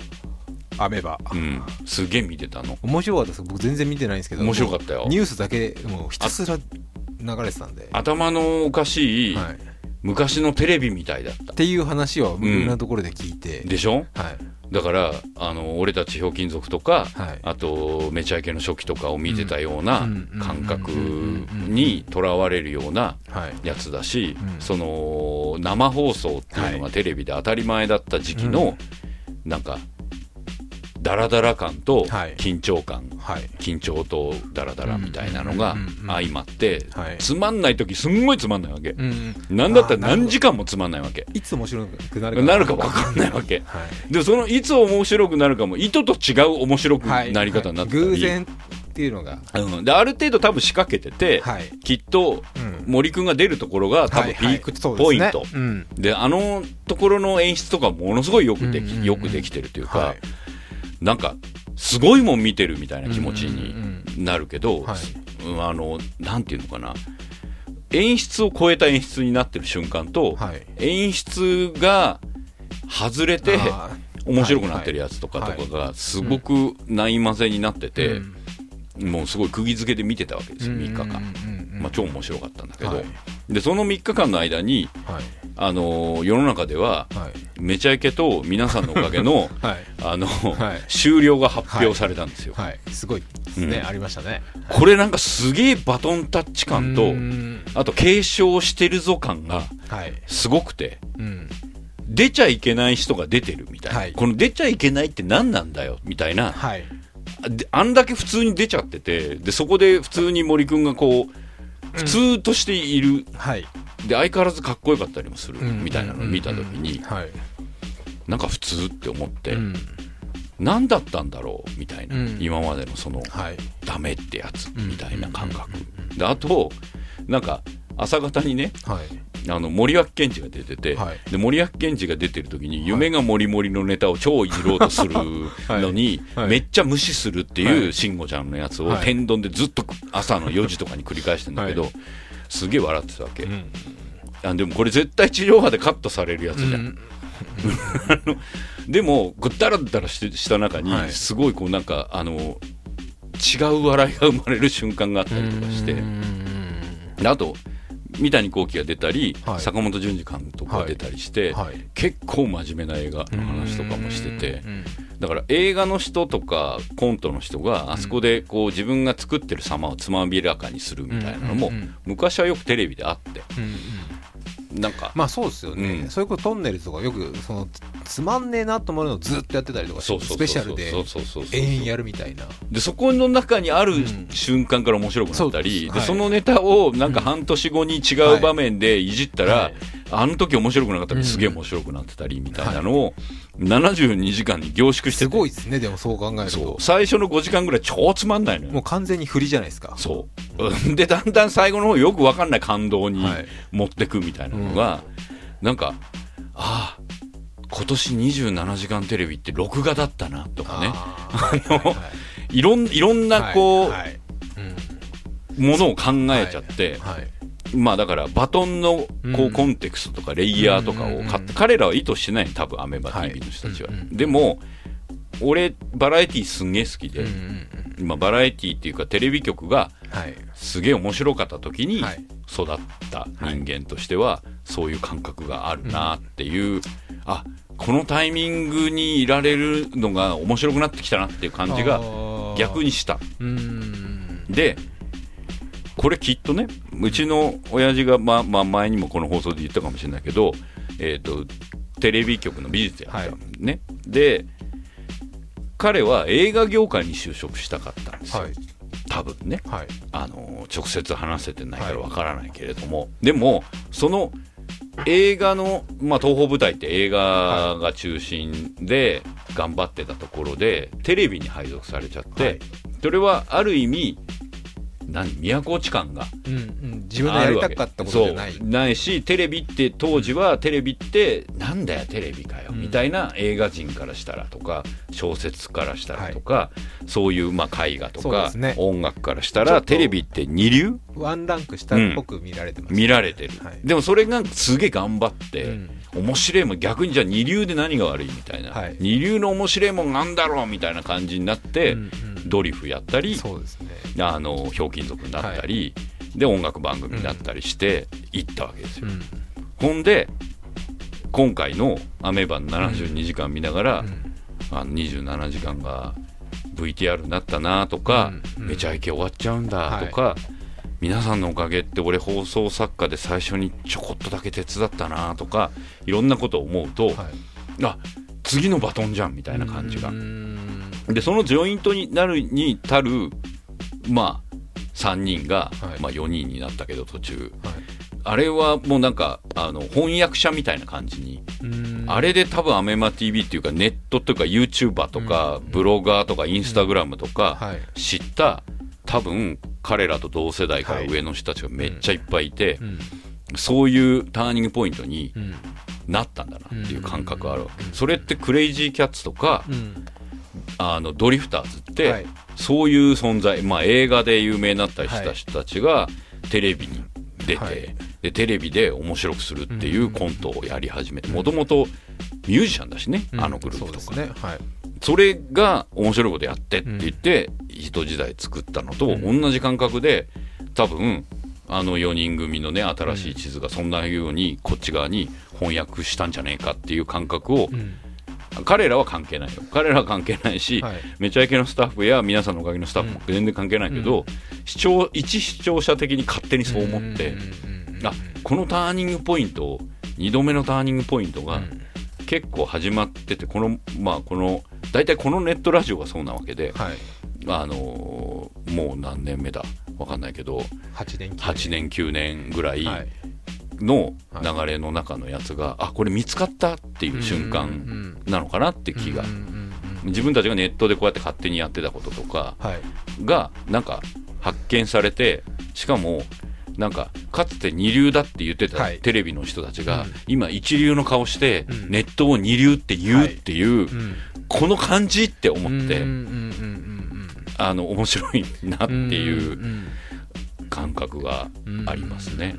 アメバ。うん、すげえ見てたの。面白かったです。僕全然見てないんですけど。面白かったよ。ニュースだけもうひたすら流れてたんで、頭のおかしいはい、っ昔のテレビみたいだった、ていう話は僕いろんなところで聞いて、でしょ？はい。だからあの俺たちひょうきん族とか、はい。あとめちゃイケの初期とかを見てたようなうん感覚うんにとらわれるようなはい。やつだし、うん。その生放送っていうのがテレビで当たり前だった時期の、なんかダラダラ感とはい。緊張感、はい。緊張とダラダラみたいなのが相まって、はい。つまんない時すんごいつまんないわけ、うんなんだったら何時間もつまんないわけ。いつ面白くなるかなるか分かんない。わけ。はい。でそのいつ面白くなるかも意図と違う面白くなり方になってたり、偶然っていうのが、うん、である程度多分仕掛けてて、はい。きっとうん森君が出るところが多分ピークポイント、うん。であのところの演出とかものすごいよくでき,、うんうんうん。よくできてるというか、はいなんかすごいもん見てるみたいな気持ちになるけど、あのなんていうのかな。演出を超えた演出になってる瞬間と、はい。演出が外れて面白くなってるやつとかとかがすごくないまぜになってて、もうすごい釘付けで見てたわけですよ3日間、まあ、超面白かったんだけど、はいでその3日間の間に、はい。あのー世の中でははい。めちゃイケと皆さんのおかげの はい。あの、はい。終了が発表されたんですよ、はい。すごいですね、うん。ありましたね。これなんかすげえバトンタッチ感とうん。あと継承してるぞ感がはい。すごくてうん。出ちゃいけない人が出てるみたいな、はい。この出ちゃいけないって何なんだよみたいな。はい。であんだけ普通に出ちゃっててでそこで普通に森君がこう普通としている、はい。で相変わらずかっこよかったりもするうん。みたいなのを見た時にはい。なんか普通って思って、うん。何だったんだろうみたいな、うん。今までのそのはい。ダメってやつうん。みたいな感覚、であとなんか朝方にねはいあの森脇健児が出てて、はい。で森脇健児が出てる時に夢がもりもりのネタを超いじろうとする のに、はい。めっちゃ無視するってはい。いう慎吾ちゃんのやつをはい。天丼でずっと朝の4時とかに繰り返してんだけど、はすげえ笑ってたわけ、うん。あでもこれ絶対地上波でカットされるやつじゃん、うん。でもこうダラダラした中にはい。すごいこうなんかあの違う笑いが生まれる瞬間があったりとかして。あと三谷幸喜が出たり、はい。坂本淳二監督が出たりして、はい。結構真面目な映画の話とかもしててうん。だから映画の人とかコントの人があそこでこう自分が作ってる様をつまびらかにするみたいなのも昔はよくテレビであってなんか。まあそうですよね、うん。そういうことトンネルズとかよくそのつつまんねえなと思うのをずっとやってたりとかスペシャルでそうそうそうそう延々やるみたいな。でそこの中にあるうん。瞬間から面白くなったり、そうです。はい。でそのネタをなんか半年後に違う場面でいじったら、はいあの時面白くなかったのにすげえ面白くなってたりみたいなのを72時間に凝縮してて。すごいですねでもそう考えるそとう。最初の5時間ぐらい超つまんないのよ。もう完全に振りじゃないですか。そう。う んでだんだん最後の方よく分かんない感動にはい。持ってくみたいなのが、なんかああ今年27時間テレビって録画だったなとかね。あー。はいはいはい。いろんいろんなこう、はいはい。ものを考えちゃって、はいまあだからバトンのこううん。コンテクストとかレイヤーとかをかうん彼らは意図してない多分アメバはい TV の人たちは、でも俺バラエティーすんげえ好きで、今バラエティーっていうかテレビ局がはい。すげえ面白かった時にはい。育った人間としてはそういう感覚があるなっていう、あこのタイミングにいられるのが面白くなってきたなっていう感じが逆にした。うん。でこれきっとねうちの親父がまあまあ前にもこの放送で言ったかもしれないけど、えー、とテレビ局の美術やった、はい。ねで彼は映画業界に就職したかったんですよ、はい。多分ね。はい。あの直接話せてないからはい。わからないけれども、でもその映画の、まあ、東宝舞台って映画が中心で頑張ってたところでテレビに配属されちゃって、はい。それはある意味何都落ち感がうんうん自分のやりたかったことじゃない。ないしテレビって当時はテレビってなんだよテレビかよ、うん。みたいな映画人からしたらとか小説からしたらとか、そういうまあ絵画とか、ね。音楽からしたらテレビって二流？ワンランク下っぽく見られてます、見られてる、はい。でもそれがすげえ頑張って、うん。面白いもん。逆にじゃあ二流で何が悪いみたいな、はい。二流の面白いもんなんだろうみたいな感じになって、うんうんドリフやったりそうですね。あのひょうきん族になったり、で音楽番組になったりして行ったわけですよ、うん。ほんで今回の「アメバの72時間」見ながら、うん。あの27時間が VTR になったなとか、うん。うん。めちゃイケ終わっちゃうんだとか、皆さんのおかげって俺放送作家で最初にちょこっとだけ手伝ったなとかいろんなことを思うと、はい。あ次のバトンじゃんみたいな感じが。う。んでそのジョイントになるに足るまあ3人が、はい。まあ、4人になったけど途中。はい。あれはもうなんかあの翻訳者みたいな感じに、うん。あれで多分アメマ TV っていうかネットというか YouTuber とか、うんブロガーとかインスタグラムとかはい。知った多分彼らと同世代から上の人たちがめっちゃいっぱいいて、うん。そういうターニングポイントにうん。なったんだなっていう感覚があるわけ、うん。それってクレイジーキャッツとか、うんあのドリフターズって、はい。そういう存在、まあ、映画で有名になったりした人たちがテレビに出て、はい。でテレビで面白くするっていうコントをやり始めてもともとミュージシャンだしね、あのグループとか。ね。はい。それが面白いことやってって言って、人時代作ったのと同じ感覚で多分あの4人組のね新しい地図がそんなようにこっち側に翻訳したんじゃねえかっていう感覚を、うん彼らは関係ないよ。彼らは関係ないし、はい。めちゃイケのスタッフや皆さんのおかげのスタッフも全然関係ないけど、視聴一視聴者的に勝手にそう思って、うんうんうんうんあこのターニングポイント2度目のターニングポイントがうん。結構始まっててこのまあこの大体このネットラジオがそうなわけで、はい。あのーもう何年目だ？わかんないけど8年8年。9年ぐらいはいの流れの中のやつが、あこれ見つかったっていう瞬間なのかなって気が。自分たちがネットでこうやって勝手にやってたこととかはい。がなんか発見されてしかもなんかかつて二流だって言ってたはい。テレビの人たちが、うん。今一流の顔してうん。ネットを二流って言うっていう、うん。この感じって思って、あの面白いなってうんいううん。感覚がありますね。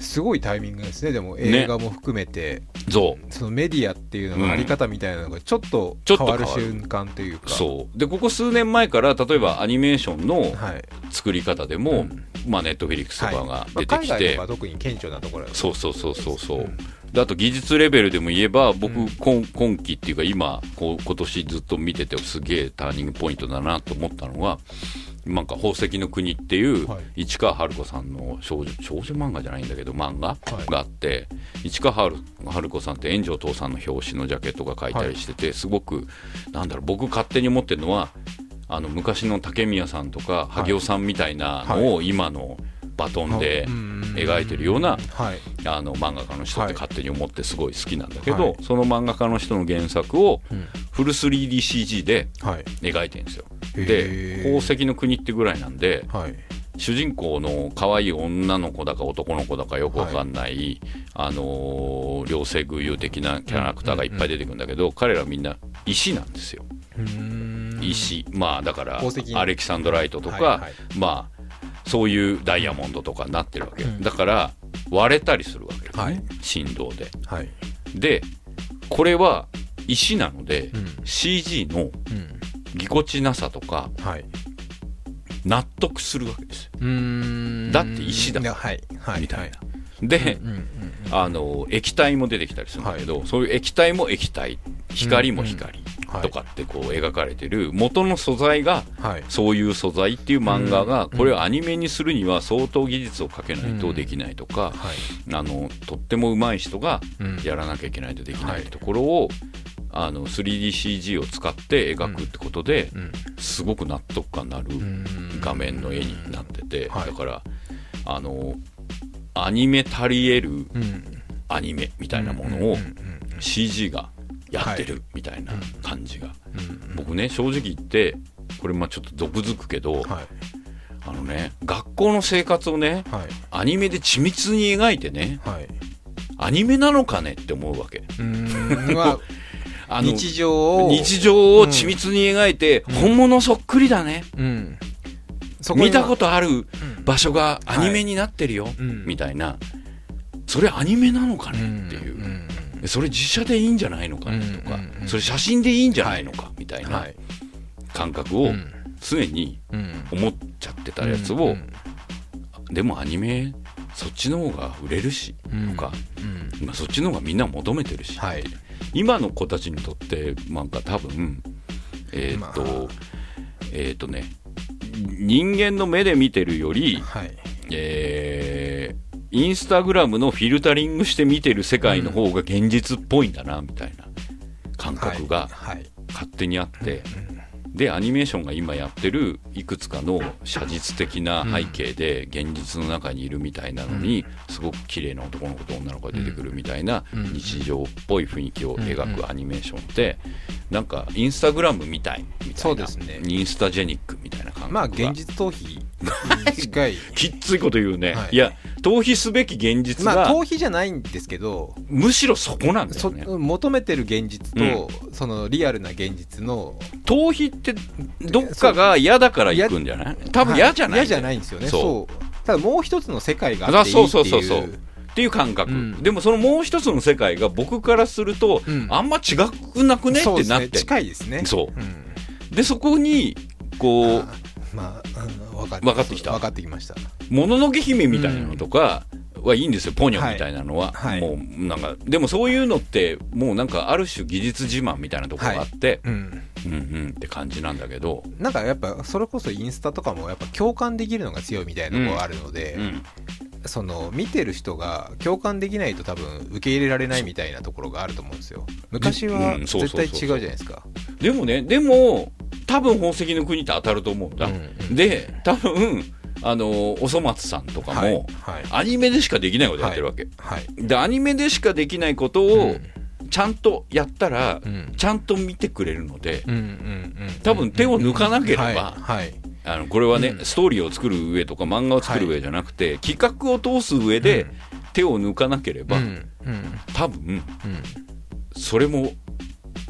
すごいタイミングですね。でもね。映画も含めて、そう。そのメディアっていうののあり方みたいなのがちょっとちょっと変わる。瞬間というか。そう。でここ数年前から例えばアニメーションのはい。作り方でも、うん。まあ、ネットフィリックスとかが出てきて、海外とか特に顕著なところそうそうそうそうそう、あと技術レベルでも言えば僕、うん今今期っていうか今こう今年ずっと見ててすげえターニングポイントだなと思ったのはなんか宝石の国っていうはい。市川春子さんの少女少女漫画じゃないんだけど漫画い。があって、市川春春子さんって炎上父さんの表紙のジャケットが書いたりしてて、すごくなんだろう僕勝手に思ってるのはあの昔の竹宮さんとか萩尾さんみたいなのを今のバトンで描いてるようなはい。あの漫画家の人って勝手に思ってすごい好きなんだけど、はい。その漫画家の人の原作をうん。フル 3DCG ではい。描いてるんですよ。へでー宝石の国ってぐらいなんではい。主人公の可愛い女の子だか男の子だかよくわかんない、あのー両性具有的なキャラクターがいっぱい出てくるんだけど、彼らみんな石なんですよ。石。まあだからアレキサンドライトとか、はいはい。まあそういうダイヤモンドとかになってるわけ、うん。だから割れたりするわけですね、はい。振動で。はい。でこれは石なので、うん。CG のうん。ぎこちなさとかはい。納得するわけですよ、だって石だはい。はい。みたいな。で、うんうんうんあの液体も出てきたりするんだけど、そういう液体も液体。光も光はいとかってこう描かれてる元の素材がはい。そういう素材っていう漫画がうん。これをアニメにするには相当技術をかけないとできないとか、はい。あのとっても上手い人がうん。やらなきゃいけないとできなはいいところを、あの 3DCG を使って描くってことで、うん。すごく納得感のあるうん。画面の絵になってて、はい。だからあのアニメ足り得るうん。アニメみたいなものを CG がやってるみたいな感じが、うん。僕ね正直言ってこれまあちょっと毒づくけど、はい。あのね学校の生活をねはい。アニメで緻密に描いてねはい。アニメなのかねって思うわけ。日常を。日常を緻密に描いて、本物そっくりだね、うん。見たことあるうん。場所がアニメになってるよ、うん。みたいな。それアニメなのかねっていう、んそれ実写でいいんじゃないのかねとか、それ写真でいいんじゃないのか、みたいなはい。感覚をうん。常にうん。思っちゃってたやつを、うんでもアニメそっちの方が売れるし、うん。とか、うん。まあ、そっちの方がみんな求めてるし、はい。今の子たちにとってなんか多分えーっと、まあ。えーっとね人間の目で見てるより、はい。えーインスタグラムのフィルタリングして見てる世界の方が現実っぽいんだなみたいな感覚がはい勝手にあって、でアニメーションが今やってるいくつかの写実的な背景で現実の中にいるみたいなのに、すごく綺麗な男の子と女の子が出てくるみたいな日常っぽい雰囲気を描くアニメーションってなんかインスタグラムみたいみたいな。そうですね。インスタジェニックみたいな感覚が。まあ現実逃避 きっついこと言うね、はい。い、や逃避すべき現実が、まあ逃避じゃないんですけどむしろそこなんだよそね求めてる現実と、そのリアルな現実の逃避ってどっかが嫌だから行くんじゃない？多分嫌じゃない、嫌じゃないんですよね。そう。そう。ただもう一つの世界があっていいってそう。そうそうそいう。うっていう感覚、うん。でもそのもう一つの世界が僕からすると、うん。あんま違くなくね？ってなって。近いですね。そう。うん。でそこにこうあまああの分か分かってきた。分かってきました「もののけ姫」みたいなのとかはいいんですよ。ポニョみたいなのは、はい。もうなんかでもそういうのってもうなんかある種技術自慢みたいなところがあって、うん。うんうんって感じなんだけど、なんかやっぱそれこそインスタとかもやっぱ共感できるのが強いみたいなところがあるので、うん、その見てる人が共感できないと多分受け入れられないみたいなところがあると思うんですよ。昔は絶対違うじゃないですか。でもねでも多分宝石の国って当たると思うんだ、うんうん。で多分あのおそ松さんとかも、はいはい。アニメでしかできないことやってるわけ、はいでアニメでしかできないことをちゃんとやったら、うん。ちゃんと見てくれるので、うんうんうん多分手を抜かなければはいはい。あのこれはね、うん。ストーリーを作る上とか漫画を作る上じゃなくて、企画を通す上でうん。手を抜かなければ、うん。うん。多分それも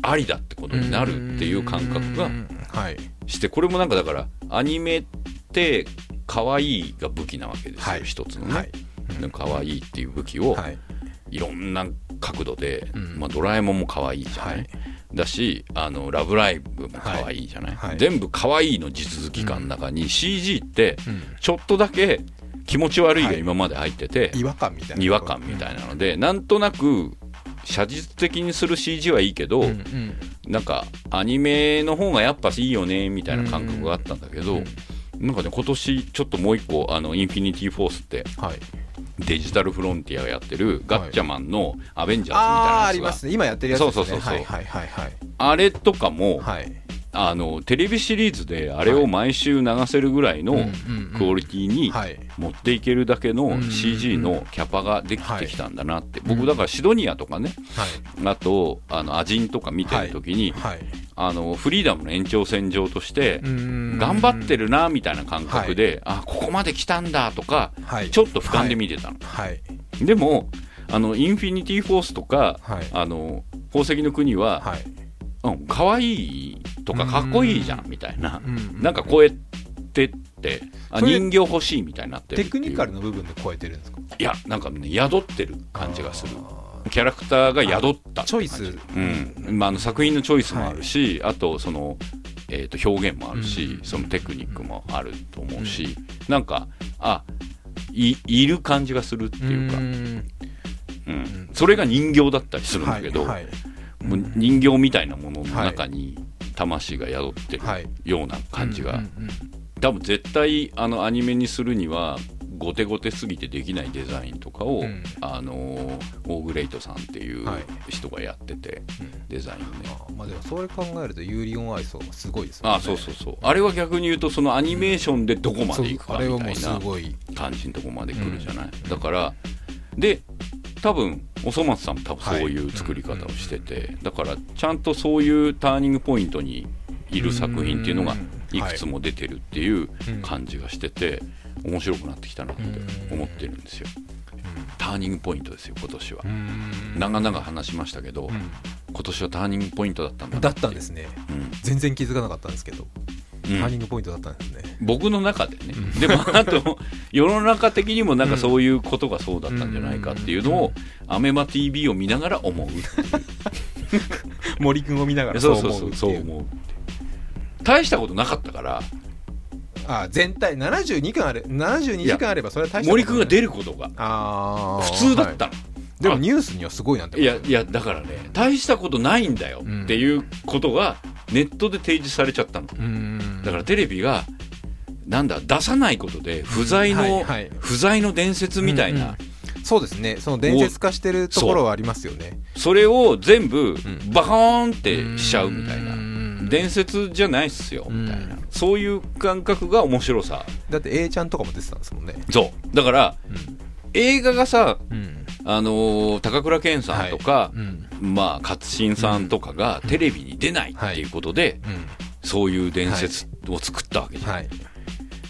ありだってことになるっていう感覚がうんはい。してこれもなんかだからアニメって可愛いが武器なわけですよ、はい。一つのね、はい。可愛いっていう武器を、はい。いろんな角度で、うん。まあ、ドラえもんも可愛いじゃない、はい。だしあのラブライブも可愛いじゃない、はい。はい。全部可愛いの地続き感の中に CG ってうん。ちょっとだけ気持ち悪いが今まで入ってて、違和感みたいな違和感みたいなので、なんとなく写実的にする CG はいいけど、うんうん。なんかアニメの方がやっぱいいよねみたいな感覚があったんだけど、うん。なんかね今年ちょっともう一個あのインフィニティ・フォースってはい。デジタルフロンティアがやってるガッチャマンのアベンジャーズみたいなやつが、ああーありますね。今やってるやつですね。そうそうそうそう。はいはいはいはい。あれとかも、はいあのテレビシリーズであれを毎週流せるぐらいのクオリティにはい。持っていけるだけの CG のキャパができてきたんだなって、はい。僕だからシドニアとかね。はい。あとあのアジンとか見てる時に、はい。あのフリーダムの延長線上として頑頑張ってるなみたいな感覚で、あここまで来たんだとかはい。ちょっと俯瞰で見てたの、はい。でもあのインフィニティ・フォースとか、はい。あの宝石の国は、はいうん、可愛いとかかっこいいじゃんみたいな、うん。なんか超えてってあ人形欲しいみたいになってるテクニカルの部分で超えてるんですか？いやなんかね宿ってる感じがする。あキャラクターが宿ったチョイス。うん。まあ、あの作品のチョイスもあるし、あとその、えー、と表現もあるし、うん。そのテクニックもあると思うし、なんかあいいる感じがするってーいうか、ん。うん。それが人形だったりするんだけど、はいはいもう人形みたいなものの中に魂が宿ってるはい。ような感じが、多分絶対あのアニメにするにはゴテゴテすぎてできないデザインとかを、うん。あのーオーグレイトさんっていうはい。人がやってて、うん。デザインをねまあでもそれ考えるとユーリオンアイスはすごいですね。あそうそうそう。あれは逆に言うとそのアニメーションでどこまでいくかみたいなすごい。感じのとこまで来るじゃない、うん。だからで多分おそ松さんも多分はいそういう作り方をしてて、だからちゃんとそういうターニングポイントにいる作品っていうのがいくつも出てるっていう感じがしてて面白くなってきたなって思ってるんですよ。ターニングポイントですよ今年は。うん。長々話しましたけどう今年はターニングポイントだったんだんだったんですね。うん。全然気づかなかったんですけど。うんターニングポイントだったんですね。僕の中でね、うん。でもあと世の中的にもなんかそういうことがそうだったんじゃないかっていうのを、アメマ TV を見ながら思う 森君を見ながらそそうう。そうそうそう思う大したことなかったから。あ全体72巻あれ72時間あればそれは大した森君が出るることが普通だったの、はいでもニュースにはすごいなんてい、やいやだからね大したことないんだようん。っていうことがネットで提示されちゃったの。うん。だからテレビがなんだ出さないことで不在の、はいはい。不在の伝説みたいな、そうですね。その伝説化してるところはありますよね。それを全部ん。バカーンってしちゃうみたいな。うん。伝説じゃないっすよ、みたいな、うんそういう感覚が面白さ。だって A ちゃんとかも出てたんですもんね。そう。だから映画がさうんあのー高倉健さんとか、うん。まあ勝新さんとかがテレビに出ないっていうことで、うん。そういう伝説を作ったわけじゃん、はい。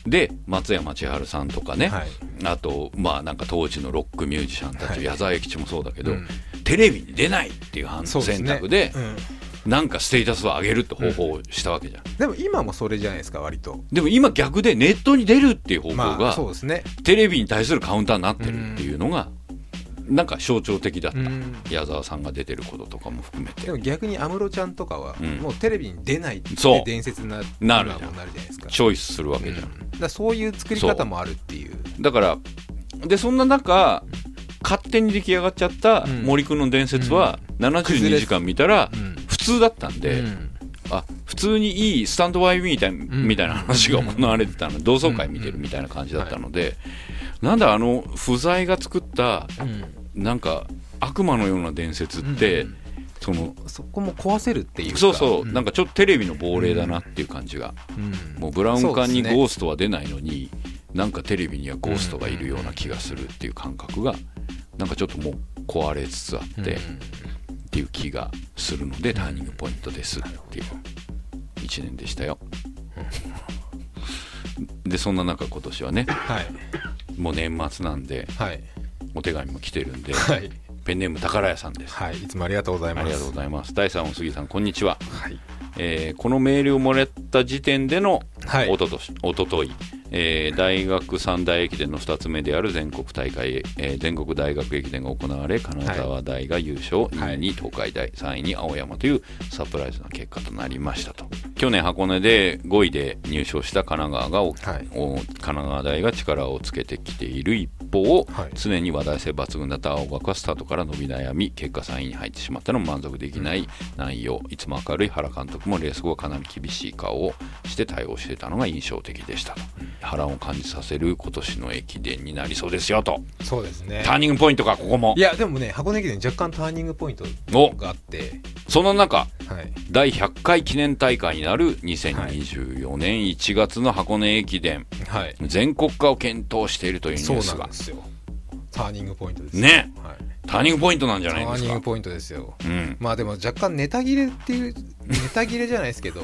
で松山千春さんとかね、はい。あとまあなんか当時のロックミュージシャンたち、はい。矢沢永吉もそうだけど、うん。テレビに出ないっていう選択でうん。なんかステータスを上げるって方法をしたわけじゃん、でも今もそれじゃないですか割と。でも今逆でネットに出るっていう方向まあがそうですね。テレビに対するカウンターになってるっていうのがなんか象徴的だった、うん。矢沢さんが出てることとかも含めて。でも逆に安室ちゃんとかはうん。もうテレビに出ないって伝説にななるじゃなるじゃないですか。チョイスするわけじゃん、うん。だそういう作り方もあるっていう。だからでそんな中勝手に出来上がっちゃったうん。森くんの伝説は72時間見たらうん普通だったんで、うん。あ普通にいいスタンドバイみたいみたいな話が行われてたの。同窓会見てるみたいな感じだったので、なんだあの不在が作ったうんなんか悪魔のような伝説って、うん。そのそこも壊せるっていうか。そうそう、ん。なんかちょっとテレビの亡霊だなっていう感じが、うん。もうブラウン管にゴーストは出ないのに、なんかテレビにはゴーストがいるような気がするっていう感覚がなんかちょっともう壊れつつあって、っていう気がするのでターニングポイントですっていう。1年でしたよ。でそんな中今年はねはい。もう年末なんではいお手紙も来てるんで、はいペンネーム宝屋さんです。はいいつもありがとうございますありがとうございます。第3お杉さんこんにちは。はいえーこのメールをもらった時点でのはいおととし、おととい、えー大学三大駅伝の2つ目である全国大会、えー全国大学駅伝が行われ金沢大が優勝、2位に東海大3位に青山というサプライズな結果となりましたと。去年箱根で5位で入賞した神奈川がお、はい。お神奈川大が力をつけてきている一方、はい。常に話題性抜群だった青学はスタートから伸び悩み結果3位に入ってしまったのも満足できない内容。いつも明るい原監督もレース後はかなり厳しい顔をして対応していたのが印象的でしたと、波乱を感じさせる今年の駅伝になりそうですよと。そうですね。ターニングポイントかここも。いやでもね箱根駅伝若干ターニングポイントおがあって。その中はい。第100回記念大会になる2024年1月の箱根駅伝、はい。全国化を検討しているというニュースが。なんですよ。ターニングポイントですね。はい。ターニングポイントなんじゃターないですか。ニングポイントですよ。うん。まあでも若干ネタ切れっていうネタ切れじゃないですけど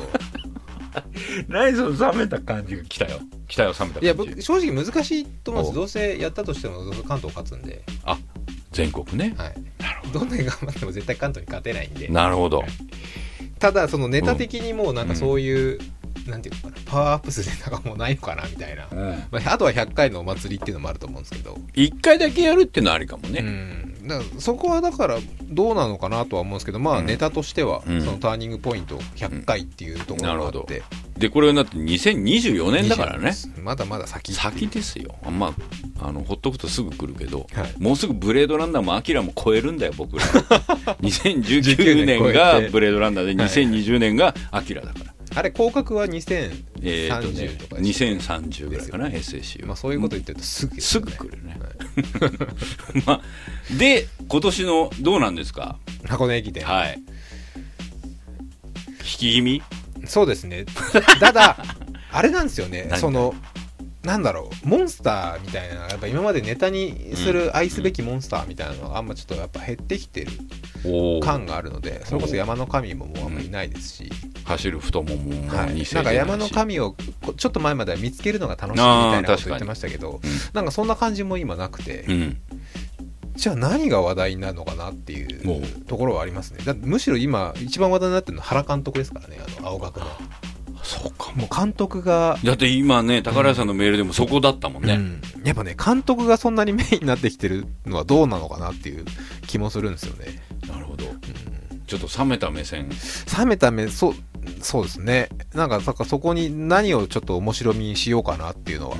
何その冷めた感じが来たよ。来たよ冷めた感じ。いや僕正直難しいと思うんでおすどうせやったとしても関東勝つんで、あ全国ね。はい、ど。んなに頑張っても絶対関東に勝てないんで。なるほど。ただそのネタ的にもうなんかそういう、なんていうのかなパワーアップするネタがもうないのかなみたいな、まあ、あとは100回のお祭りっていうのもあると思うんですけど、一回だけやるっていうのはありかもうね、ん、だそこはだからどうなのかなとは思うんですけどまあうん。ネタとしてはうん。そのターニングポイント100回っていうところがあなるほど。って、でこれになって2024年だからね。20まだまだ先。先ですよ。まああのほっとくとすぐ来るけど、はい。もうすぐブレードランナーもアキラも超えるんだよ僕ら。2019年超がブレードランナーではい。2020年がアキラだから、あれ広角は2030えーとかね2030ぐらいかな SSC は、まあ、そういうこと言ってるとすぐですぐ来るね、まあ、で今年のどうなんですか？箱根駅伝。はい。引き気味？そうですね。ただあれなんですよね。何そのなんだろうモンスターみたいなやっぱ今までネタにする愛すべきモンスターみたいなのがあんまちょっとやっぱ減ってきてる。感があるのでそれこそ山の神ももうあんまりいないですし、走る太もももはい。2世なんか山の神をこちょっと前までは見つけるのが楽しいみたいなこと言ってましたけどなんかそんな感じも今なくて、うんじゃあ何が話題になるのかなっていおう。うところはありますね。だむしろ今一番話題になってるのは原監督ですからねあの青学のそうかも監督がだって今ね宝屋さんのメールでもそこだったもんね、うん。やっぱね監督がそんなにメインになってきてるのはどうなのかなっていう気もするんですよね。なるほど、ちょっと冷めた目線。冷めた目そうそうですね。なんかなんかそこに何をちょっと面白みにしようかなっていうのは、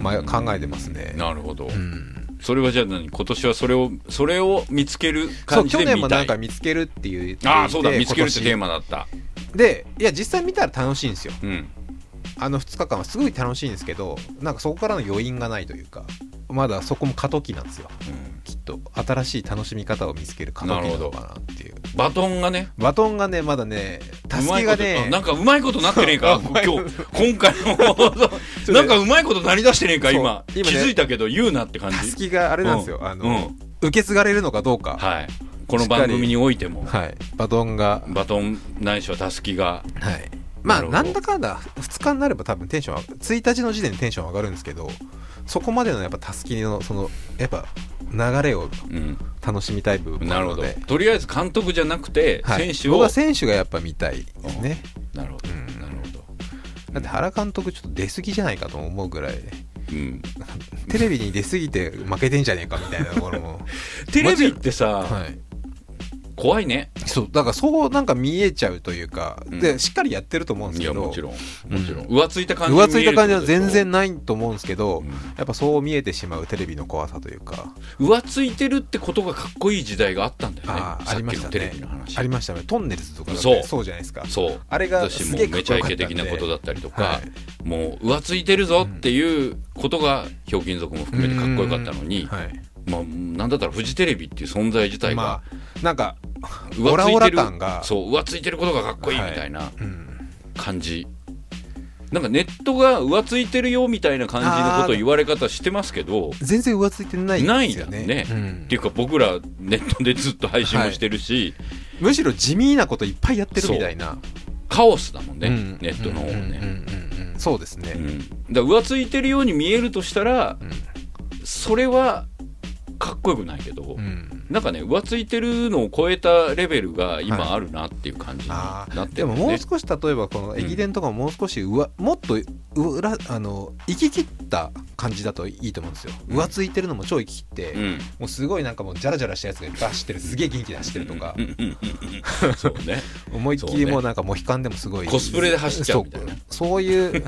まあ考えてますね。なるほど、うん。それはじゃあ何？今年はそれをそれを見つけるそう感じ去で見た年もないんか見つけるっていうああそうだ。見つけるってテーママだったでいや実際見たら楽しいんですよ。うん。あの2日間はすごい楽しいんですけどなんかそこからの余韻がないというかまだそこも過渡期なんですよ。きっと新しい楽しみ方を見つける過渡期なのかなっていう。バトンがね。バトンがねまだねたすきがねなんかうまいことなってねえか。今日今回のなんかうまいことなりだしてねえか今。今、ね、気づいたけど言うなって感じ。たすきがあれなんですよ、うん、あの、うん、受け継がれるのかどうか。はいこの番組においても、はい、バトンが。バトンないしはたすきが。はい。まあなんだかんだ2日になれば多分テンション1日の時点でテンション上がるんですけどそこまでのやっぱたすきのそのやっぱ流れを楽しみたい部分なるほど。とりあえず監督じゃなくて、選手を僕は選手がやっぱ見たいですね。なるほど、うん、なるほど。だって原監督ちょっと出過ぎじゃないかと思うぐらい。うん、テレビに出過ぎて負けてんじゃねえかみたいなところも。テレビってさ、はい、怖いね。そうだからそうなんか見えちゃうというか、うん、でしっかりやってると思うんですけどもちろん。もちろん、浮ついた感じ浮ついた感じは全然ないと思うんですけど、うん、やっぱそう見えてしまうテレビの怖さというか。浮ついてるってことがかっこいい時代があったんだよね。あありましたね。ありましたね。トンネルズとかそう。そうじゃないですか。そう。あれがすげえめちゃイケ的なことだったりとか、はい、もう浮ついてるぞっていうことがひょうきん族も含めてかっこよかったのに、はい。まあ、なんだったらフジテレビっていう存在自体が、まあ、なんかオラオラ感が。そう浮ついてることがかっこいいみたいな感じ、はい。うん、なんかネットが浮ついてるよみたいな感じのこと言われ方してますけど全然浮ついてないですよね。ないね、うん、っていうか僕らネットでずっと配信もしてるし、はい、むしろ地味なこといっぱいやってるみたいな。カオスだもんね、うん、ネットの方ね。そうですね、だ浮ついてるように見えるとしたら、それはかっこよくないけど、うん、なんかね浮ついてるのを超えたレベルが今あるなっていう感じになってる、ね、でももう少し例えばこの駅伝とかももう少し上、もっと裏あの行き切った感じだといいと思うんですよ、うん、浮ついてるのも超行き切って、うん、もうすごいなんかもうジャラジャラしたやつがいっぱい走ってるすげえ元気で走ってるとか。そうね。思いっきりもうなんかモヒカンでもすごい、コスプレで走っちゃうみたいな。そうい う。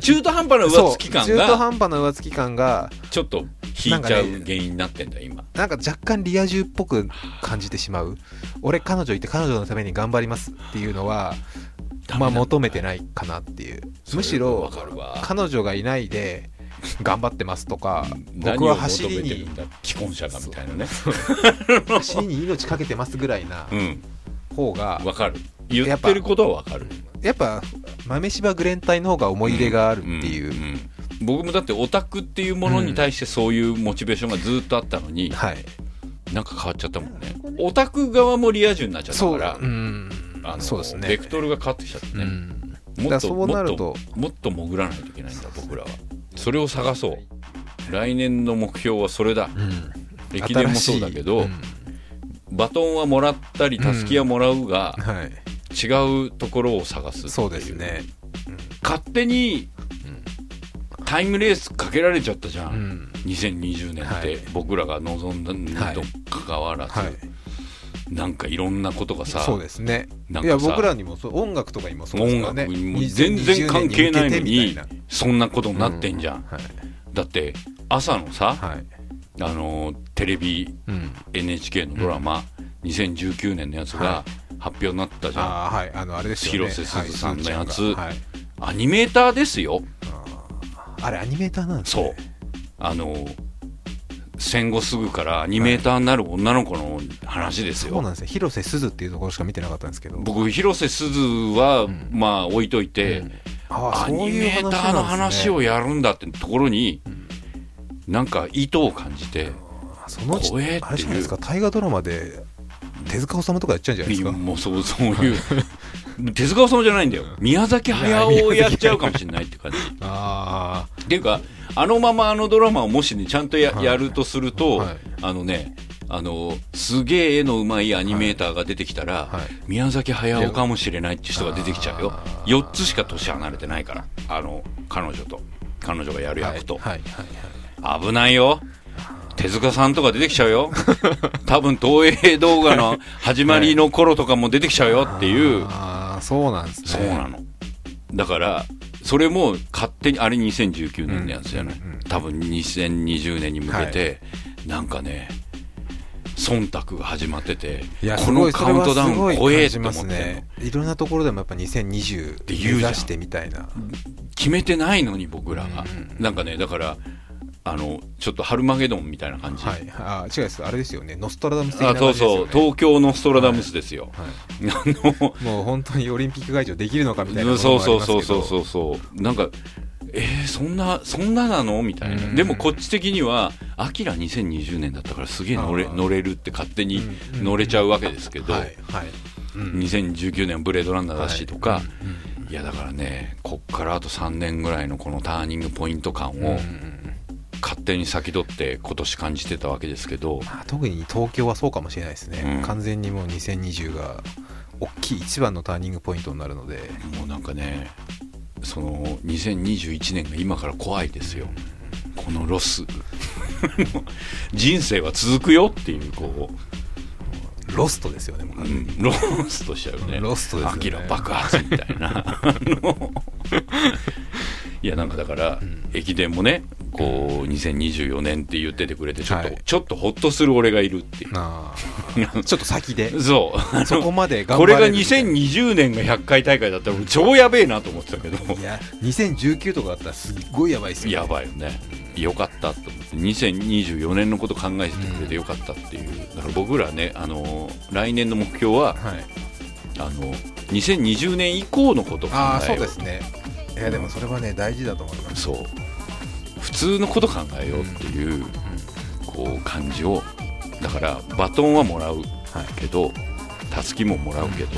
中途半端な浮つき感が中途半端な浮つき感がちょっと引いちゃう原因になってんだ、今。なんか若干リア充っぽく感じてしまう。俺彼女いて彼女のために頑張りますっていうのはまあ求めてないかなっていう。むしろ彼女がいないで頑張ってますとか、僕は走りに既婚者がみたいなね。走りに命かけてますぐらいな 方がわ、かる。言ってることはわかる。やっぱ豆柴グレン隊の方が思い入れがあるっていう、うんうんうん。僕もだってオタクっていうものに対してそういうモチベーションがずっとあったのに、はい、なんか変わっちゃったもんね。オタク側もリア充になっちゃったからう、ん、あのそうですね。ベクトルが変わってきちゃってね、うん、もっともっともっと潜らないといけないんだ僕らは。それを探そう。来年の目標はそれだ、うん、駅伝もそうだけど、バトンはもらったりたすきはもらうが、はい、違うところを探すそうですね、勝手にタイムレースかけられちゃったじゃん、うん、2020年って、僕らが望んだにとかかわらず、はい。はい、なんかいろんなことがさそうですね。いや僕らにもそう音楽とかにもそうですからね。音楽にも全然関係ないのにそんなことになってんじゃん、うんはい、だって朝のさ、あのテレビ、うん、NHK のドラマ、うん、2019年のやつが発表になったじゃん、あはい。あのあれですよ、ね、広瀬すずさんのやつ、アニメーターですよ。あれアニメーターなんですね。そうあの戦後すぐからアニメーターになる女の子の話ですよ、そうなんですね広瀬すずっていうところしか見てなかったんですけど。僕広瀬すずは、うん、まあ置いといて、うん、アニメーターの話をやるんだってところに、うん、なんか意図を感じてその怖えってあれじゃないですか。大河ドラマで手塚治虫とかやっちゃうんじゃないですか。もうそうそういう。手塚治虫じゃないんだよ。宮崎駿をやっちゃうかもしれないって感じ。ああっていうかあのままあのドラマをもしねちゃんとやはい、やるとすると、はい、あのねあのすげえ絵のうまいアニメーターが出てきたら、はい、宮崎駿かもしれないって人が出てきちゃうよ。4つしか年離れてないからあの彼女と彼女がやる役と、危ないよ。手塚さんとか出てきちゃうよ。多分東映動画の始まりの頃とかも出てきちゃうよっていう、ああそうなんですね。そうなの。だからそれも勝手にあれ2019年のやつじゃない、うんうんうん、多分2020年に向けて、はい、なんかね忖度が始まっててこのカウントダウン怖えって思ってね。いろんなところでもやっぱ2020って言う出してみたいな。決めてないのに僕らが、うんうん、なんかねだからあのちょっとハルマゲドンみたいな感じ、はい。あ違うです。あれですよね。ノストラダムス的そうそう。東京ノストラダムスですよ、はい。あのもう本当にオリンピック会場できるのかみたいなそうそううそうそうそうそう。なんかえー、そんなそんななのみたいな、うん。でもこっち的には「アキラ2020年だったからすげえ乗れ乗れるって勝手にうん。乗れちゃうわけですけど、はい。はい、うん。2019年はブレードランナーだしとか、はいいやだからねこっからあと3年ぐらいのこのターニングポイント感をうん。うん勝手に先取って今年感じてたわけですけど、まあ、特に東京はそうかもしれないですね、うん。完全にもう2020が大きい一番のターニングポイントになるので。もうなんかねその2021年が今から怖いですよ。このロス。人生は続くよっていうこロストですよねもう。ん、ロストしちゃうよね。ロストですよね。アキラ爆発みたいないやなんかだから、ん。駅伝もねこう2024年って言っててくれてちょっと、はい。ちょっとほっとする俺がいるっていう。ちょっと先で。そう。そこまで頑これが張れるみたいな。2020年が100回大会だったら俺超やべえなと思ってたけど。いや2019とかだったらすっごいやばいっすよ、ね、やばいよね。よかったと思って2024年のこと考えててくれてよかったっていう、だから僕らねあの来年の目標ははい。あの2020年以降のことを考ああえよう。そうですねいやでもそれはね大事だと思います。そう。普通のこと考えようっていう、こう感じをだからバトンはもらうはい。けどたすきももらうけど、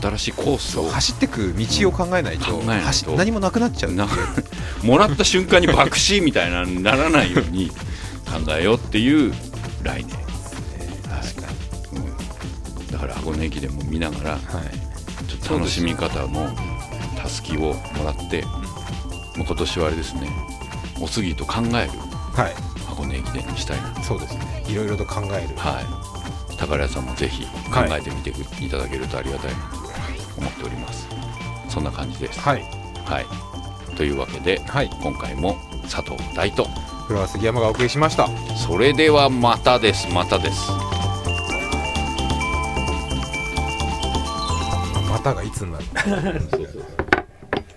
新しいコースを走ってく道を考えないと,、何もなくなっちゃうな もらった瞬間に爆死みたいなにならないように 考えようっていう来年、確かに。うん。だから箱根駅伝も見ながらはい。ちょっと楽しみ方のたすきをもらってもう今年はあれですねおすぎと考えるはい。箱根駅伝にしたいな。そうですね。いろいろと考える。はい。宝屋さんもぜひ考えてみていただけるとありがたいなと思っております。そんな感じです。はい。はい。というわけではい。今回も佐藤大とフロア杉山がお送りしました。それではまたです。またです。またがいつになる？そうそう